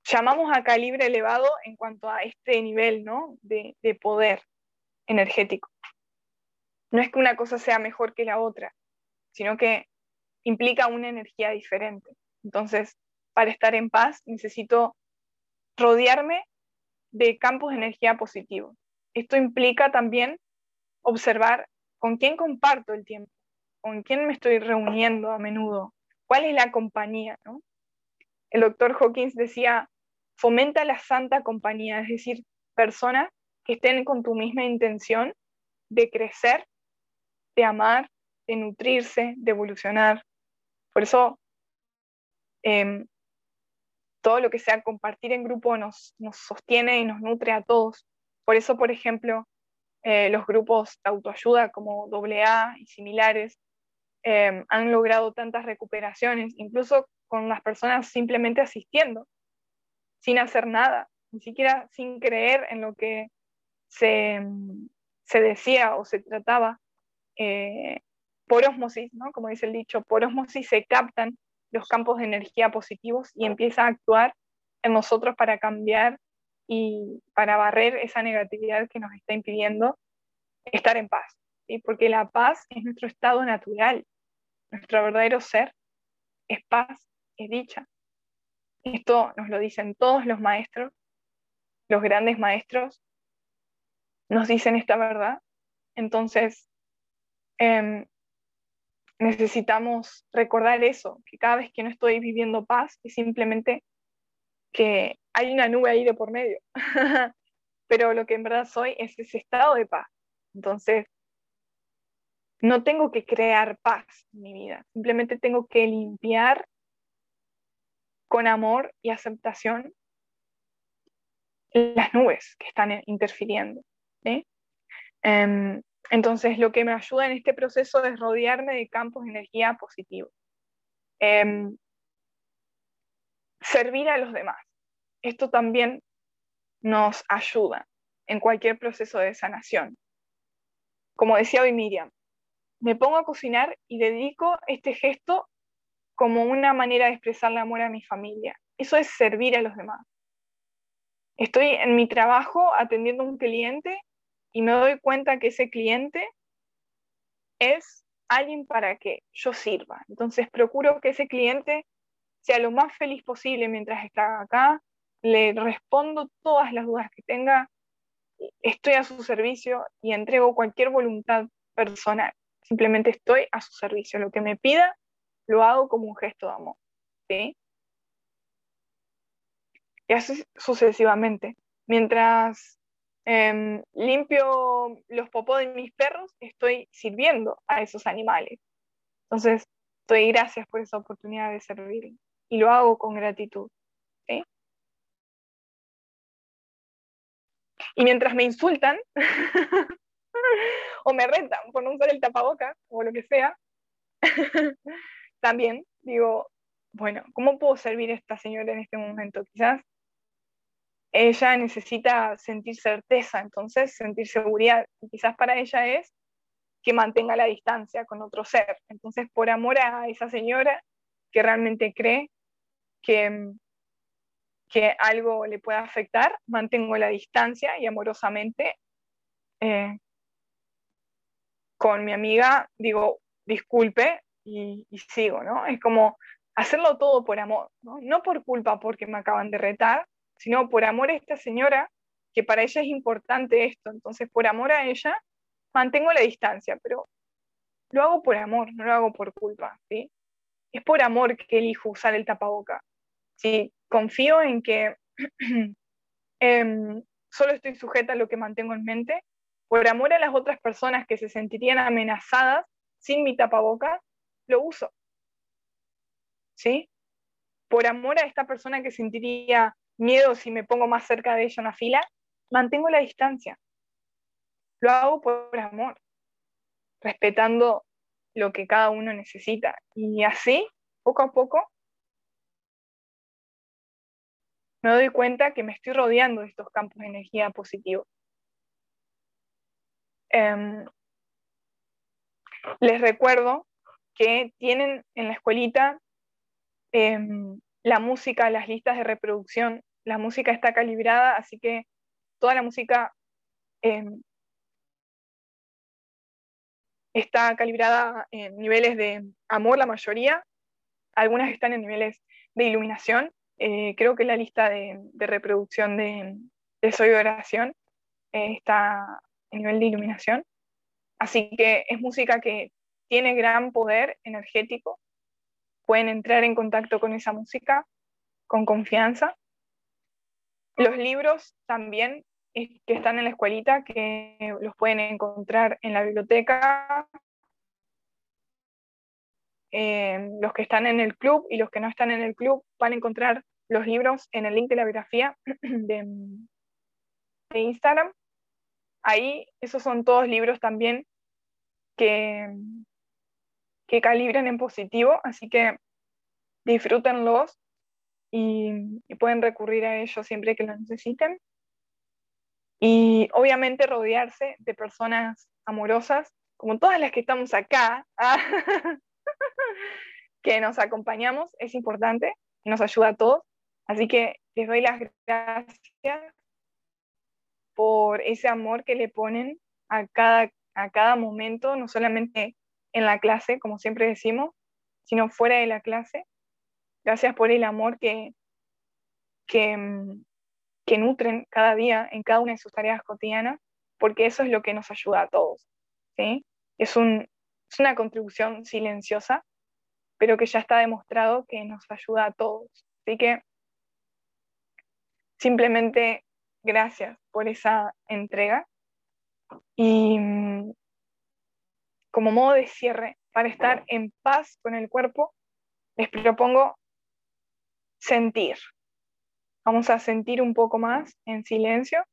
llamamos a calibre elevado en cuanto a este nivel ¿no? de poder energético. No es que una cosa sea mejor que la otra, sino que implica una energía diferente. Entonces, para estar en paz necesito rodearme de campos de energía positivos. Esto implica también observar con quién comparto el tiempo, con quién me estoy reuniendo a menudo, cuál es la compañía. El doctor Hawkins decía, fomenta la santa compañía, es decir, personas que estén con tu misma intención de crecer, de amar, de nutrirse, de evolucionar. Por eso Em, todo lo que sea compartir en grupo nos, sostiene y nos nutre a todos. Por eso, por ejemplo, eh, los grupos de autoayuda como AA y similares em, han logrado tantas recuperaciones, incluso con las personas simplemente asistiendo, sin hacer nada, ni siquiera sin creer en lo que se, decía o se trataba. Eh, por osmosis, ¿no? como dice el dicho, por osmosis se captan los campos de energía positivos y empieza a actuar en nosotros para cambiar y para barrer esa negatividad que nos está impidiendo estar en paz. ¿sí? Porque la paz es nuestro estado natural, nuestro verdadero ser es paz, es dicha. Esto nos lo dicen todos los maestros, los grandes maestros, nos dicen esta verdad. Entonces, eh, necesitamos recordar eso, que cada vez que no estoy viviendo paz es simplemente que hay una nube ahí de por medio, pero lo que en verdad soy es ese estado de paz. Entonces, no tengo que crear paz en mi vida, simplemente tengo que limpiar con amor y aceptación las nubes que están interfiriendo. Em, entonces, lo que me ayuda en este proceso es rodearme de campos de energía positivos. Em, servir a los demás. Esto también nos ayuda en cualquier proceso de sanación. Como decía hoy Miriam, me pongo a cocinar y dedico este gesto como una manera de expresarle amor a mi familia. Eso es servir a los demás. Estoy en mi trabajo atendiendo a un cliente y me doy cuenta que ese cliente es alguien para que yo sirva. Entonces procuro que ese cliente sea lo más feliz posible mientras está acá, le respondo todas las dudas que tenga, estoy a su servicio y entrego cualquier voluntad personal. Simplemente estoy a su servicio. Lo que me pida, lo hago como un gesto de amor. ¿sí? Y así sucesivamente. Mientras Em, limpio los popó de mis perros, estoy sirviendo a esos animales. Entonces, doy gracias por esa oportunidad de servir y lo hago con gratitud. Y mientras me insultan o me retan por no usar el tapaboca o lo que sea, también digo, bueno, ¿cómo puedo servir a esta señora en este momento? Quizás ella necesita sentir certeza, entonces sentir seguridad. Quizás para ella es que mantenga la distancia con otro ser. Entonces, por amor a esa señora que realmente cree que, que algo le pueda afectar, mantengo la distancia y amorosamente eh, con mi amiga digo, disculpe y, y, sigo, ¿no? Es como hacerlo todo por amor, ¿no? No por culpa porque me acaban de retar, sino por amor a esta señora, que para ella es importante esto. Entonces, por amor a ella, mantengo la distancia, pero lo hago por amor, no lo hago por culpa, ¿sí? Es por amor que elijo usar el tapaboca. ¿sí? Confío en que em, solo estoy sujeta a lo que mantengo en mente, por amor a las otras personas que se sentirían amenazadas sin mi tapaboca, lo uso. ¿Sí? Por amor a esta persona que sentiría miedo si me pongo más cerca de ella en la fila, mantengo la distancia. Lo hago por amor, respetando lo que cada uno necesita. Y así, poco a poco, me doy cuenta que me estoy rodeando de estos campos de energía positivos. Em, les recuerdo que tienen en la escuelita em, la música, las listas de reproducción, la música está calibrada, así que toda la música em, está calibrada en niveles de amor, la mayoría, algunas están en niveles de iluminación. Eh, creo que la lista de, reproducción de, Soy Oración eh, está en nivel de iluminación. Así que es música que tiene gran poder energético pueden entrar en contacto con esa música con confianza. Los libros también que están en la escuelita, que los pueden encontrar en la biblioteca, eh, los que están en el club y los que no están en el club van a encontrar los libros en el link de la biografía de, de Instagram. Ahí esos son todos libros también que, que calibren en positivo, así que disfrútenlos y, pueden recurrir a ellos siempre que lo necesiten. Y obviamente rodearse de personas amorosas, como todas las que estamos acá, que nos acompañamos, es importante, nos ayuda a todos. Así que les doy las gracias por ese amor que le ponen a cada, a cada momento, no solamente en la clase, como siempre decimos, sino fuera de la clase. Gracias por el amor que, que, mm, que nutren cada día en cada una de sus tareas cotidianas, porque eso es lo que nos ayuda a todos. ¿sí? Es, un, es una contribución silenciosa, pero que ya está demostrado que nos ayuda a todos. Así que simplemente gracias por esa entrega. Y mm, como modo de cierre, para estar en paz con el cuerpo, les propongo sentir. Vamos a sentir un poco más en silencio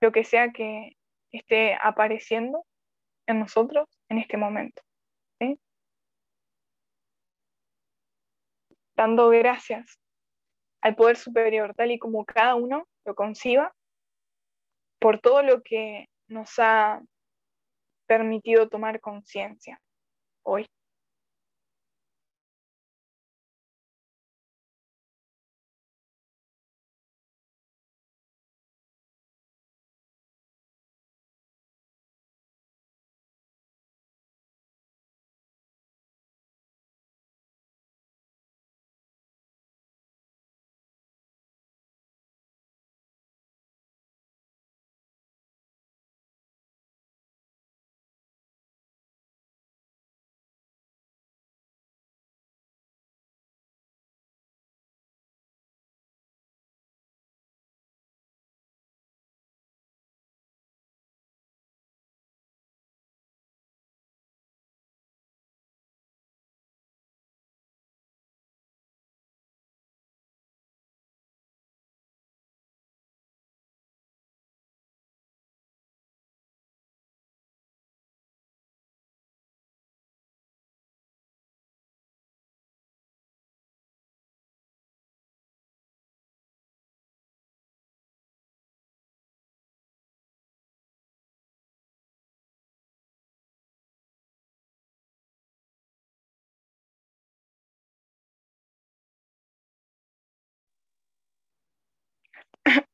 lo que sea que esté apareciendo en nosotros en este momento. Dando gracias al poder superior, tal y como cada uno lo conciba, por todo lo que nos ha permitido tomar conciencia hoy.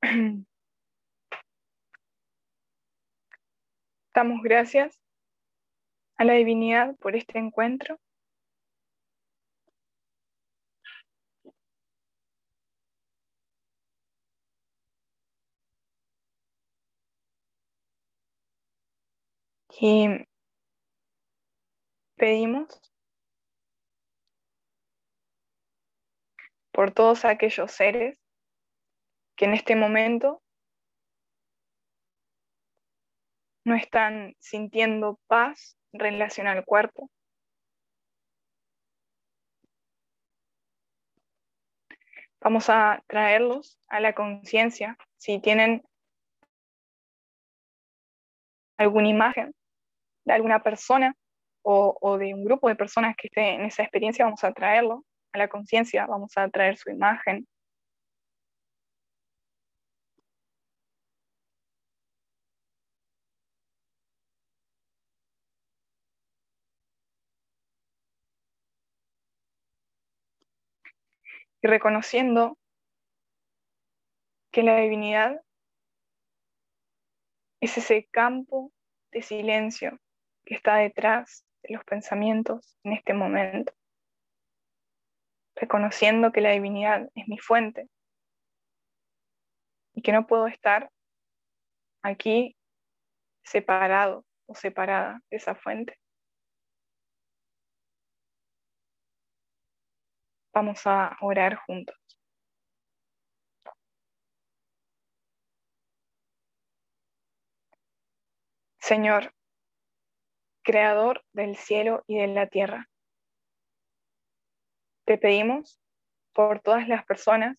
Damos gracias a la divinidad por este encuentro. Y pedimos por todos aquellos seres que en este momento no están sintiendo paz en relación al cuerpo. Vamos a traerlos a la conciencia. Si tienen alguna imagen de alguna persona o, de un grupo de personas que esté en esa experiencia, vamos a traerlo a la conciencia, vamos a traer su imagen, y reconociendo que la divinidad es ese campo de silencio que está detrás de los pensamientos en este momento, reconociendo que la divinidad es mi fuente y que no puedo estar aquí separado o separada de esa fuente. Vamos a orar juntos. Señor, Creador del cielo y de la tierra, te pedimos por todas las personas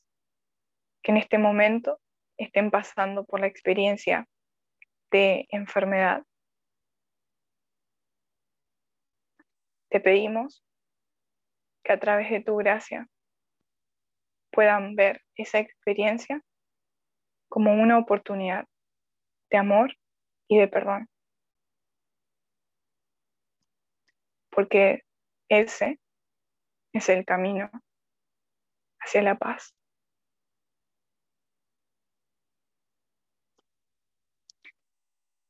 que en este momento estén pasando por la experiencia de enfermedad. Te pedimos que a través de tu gracia puedan ver esa experiencia como una oportunidad de amor y de perdón. Porque ese es el camino hacia la paz.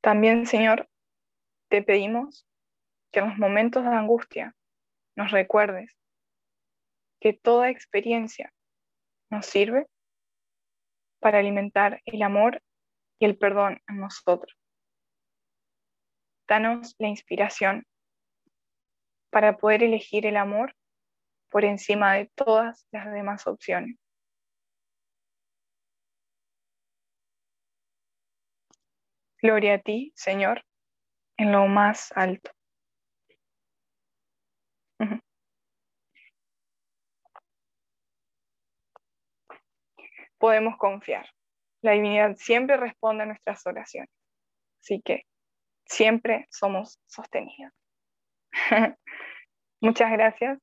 También, Señor, te pedimos que en los momentos de angustia nos recuerdes que toda experiencia nos sirve para alimentar el amor y el perdón en nosotros. Danos la inspiración para poder elegir el amor por encima de todas las demás opciones. Gloria a ti, Señor, en lo más alto. Podemos confiar. La divinidad siempre responde a nuestras oraciones. Así que siempre somos sostenidos. Muchas gracias.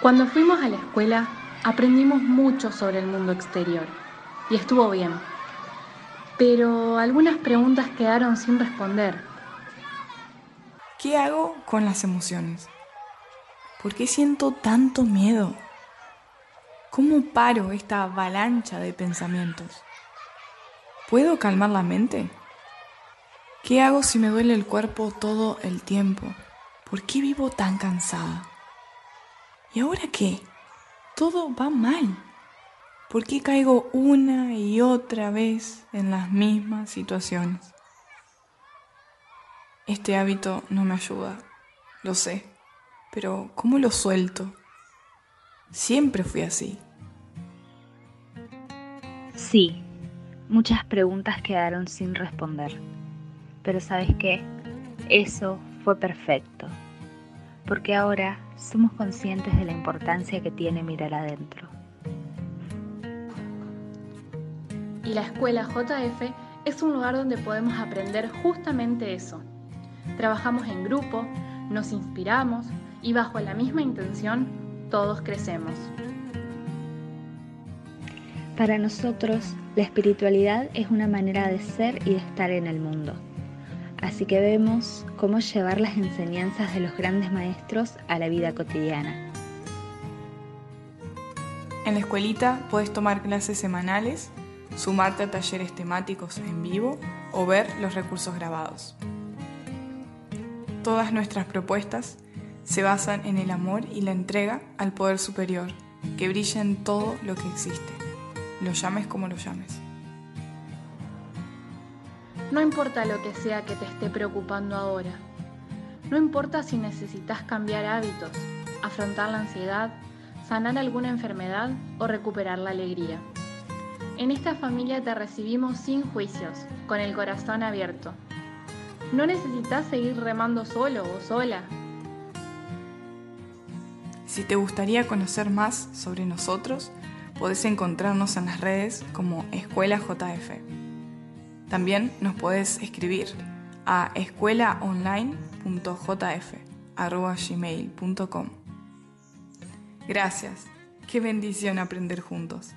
Cuando fuimos a la escuela, aprendimos mucho sobre el mundo exterior y estuvo bien. Pero algunas preguntas quedaron sin responder ¿Qué hago con las emociones? ¿Por qué siento tanto miedo? ¿Cómo paro esta avalancha de pensamientos? ¿Puedo calmar la mente? ¿Qué hago si me duele el cuerpo todo el tiempo? ¿Por qué vivo tan cansada? ¿Y ahora qué? Todo va mal. ¿Por qué caigo una y otra vez en las mismas situaciones? Este hábito no me ayuda, lo sé, pero ¿cómo lo suelto? Siempre fui así. Sí, muchas preguntas quedaron sin responder, pero ¿sabes qué? Eso fue perfecto, porque ahora somos conscientes de la importancia que tiene mirar adentro. Y la escuela JF es un lugar donde podemos aprender justamente eso Trabajamos en grupo, nos inspiramos y bajo la misma intención todos crecemos. Para nosotros, la espiritualidad es una manera de ser y de estar en el mundo. Así que vemos cómo llevar las enseñanzas de los grandes maestros a la vida cotidiana. En la escuelita puedes tomar clases semanales, sumarte a talleres temáticos en vivo o ver los recursos grabados. Todas nuestras propuestas se basan en el amor y la entrega al poder superior, que brilla en todo lo que existe, lo llames como lo llames. No importa lo que sea que te esté preocupando ahora. No importa si necesitas cambiar hábitos, afrontar la ansiedad, sanar alguna enfermedad o recuperar la alegría. En esta familia te recibimos sin juicios, con el corazón abierto. No necesitas seguir remando solo o sola. Si te gustaría conocer más sobre nosotros, podés encontrarnos en las redes como Escuela JF. También nos puedes escribir a escuelaonline.jf.gmail.com Gracias. Qué bendición aprender juntos.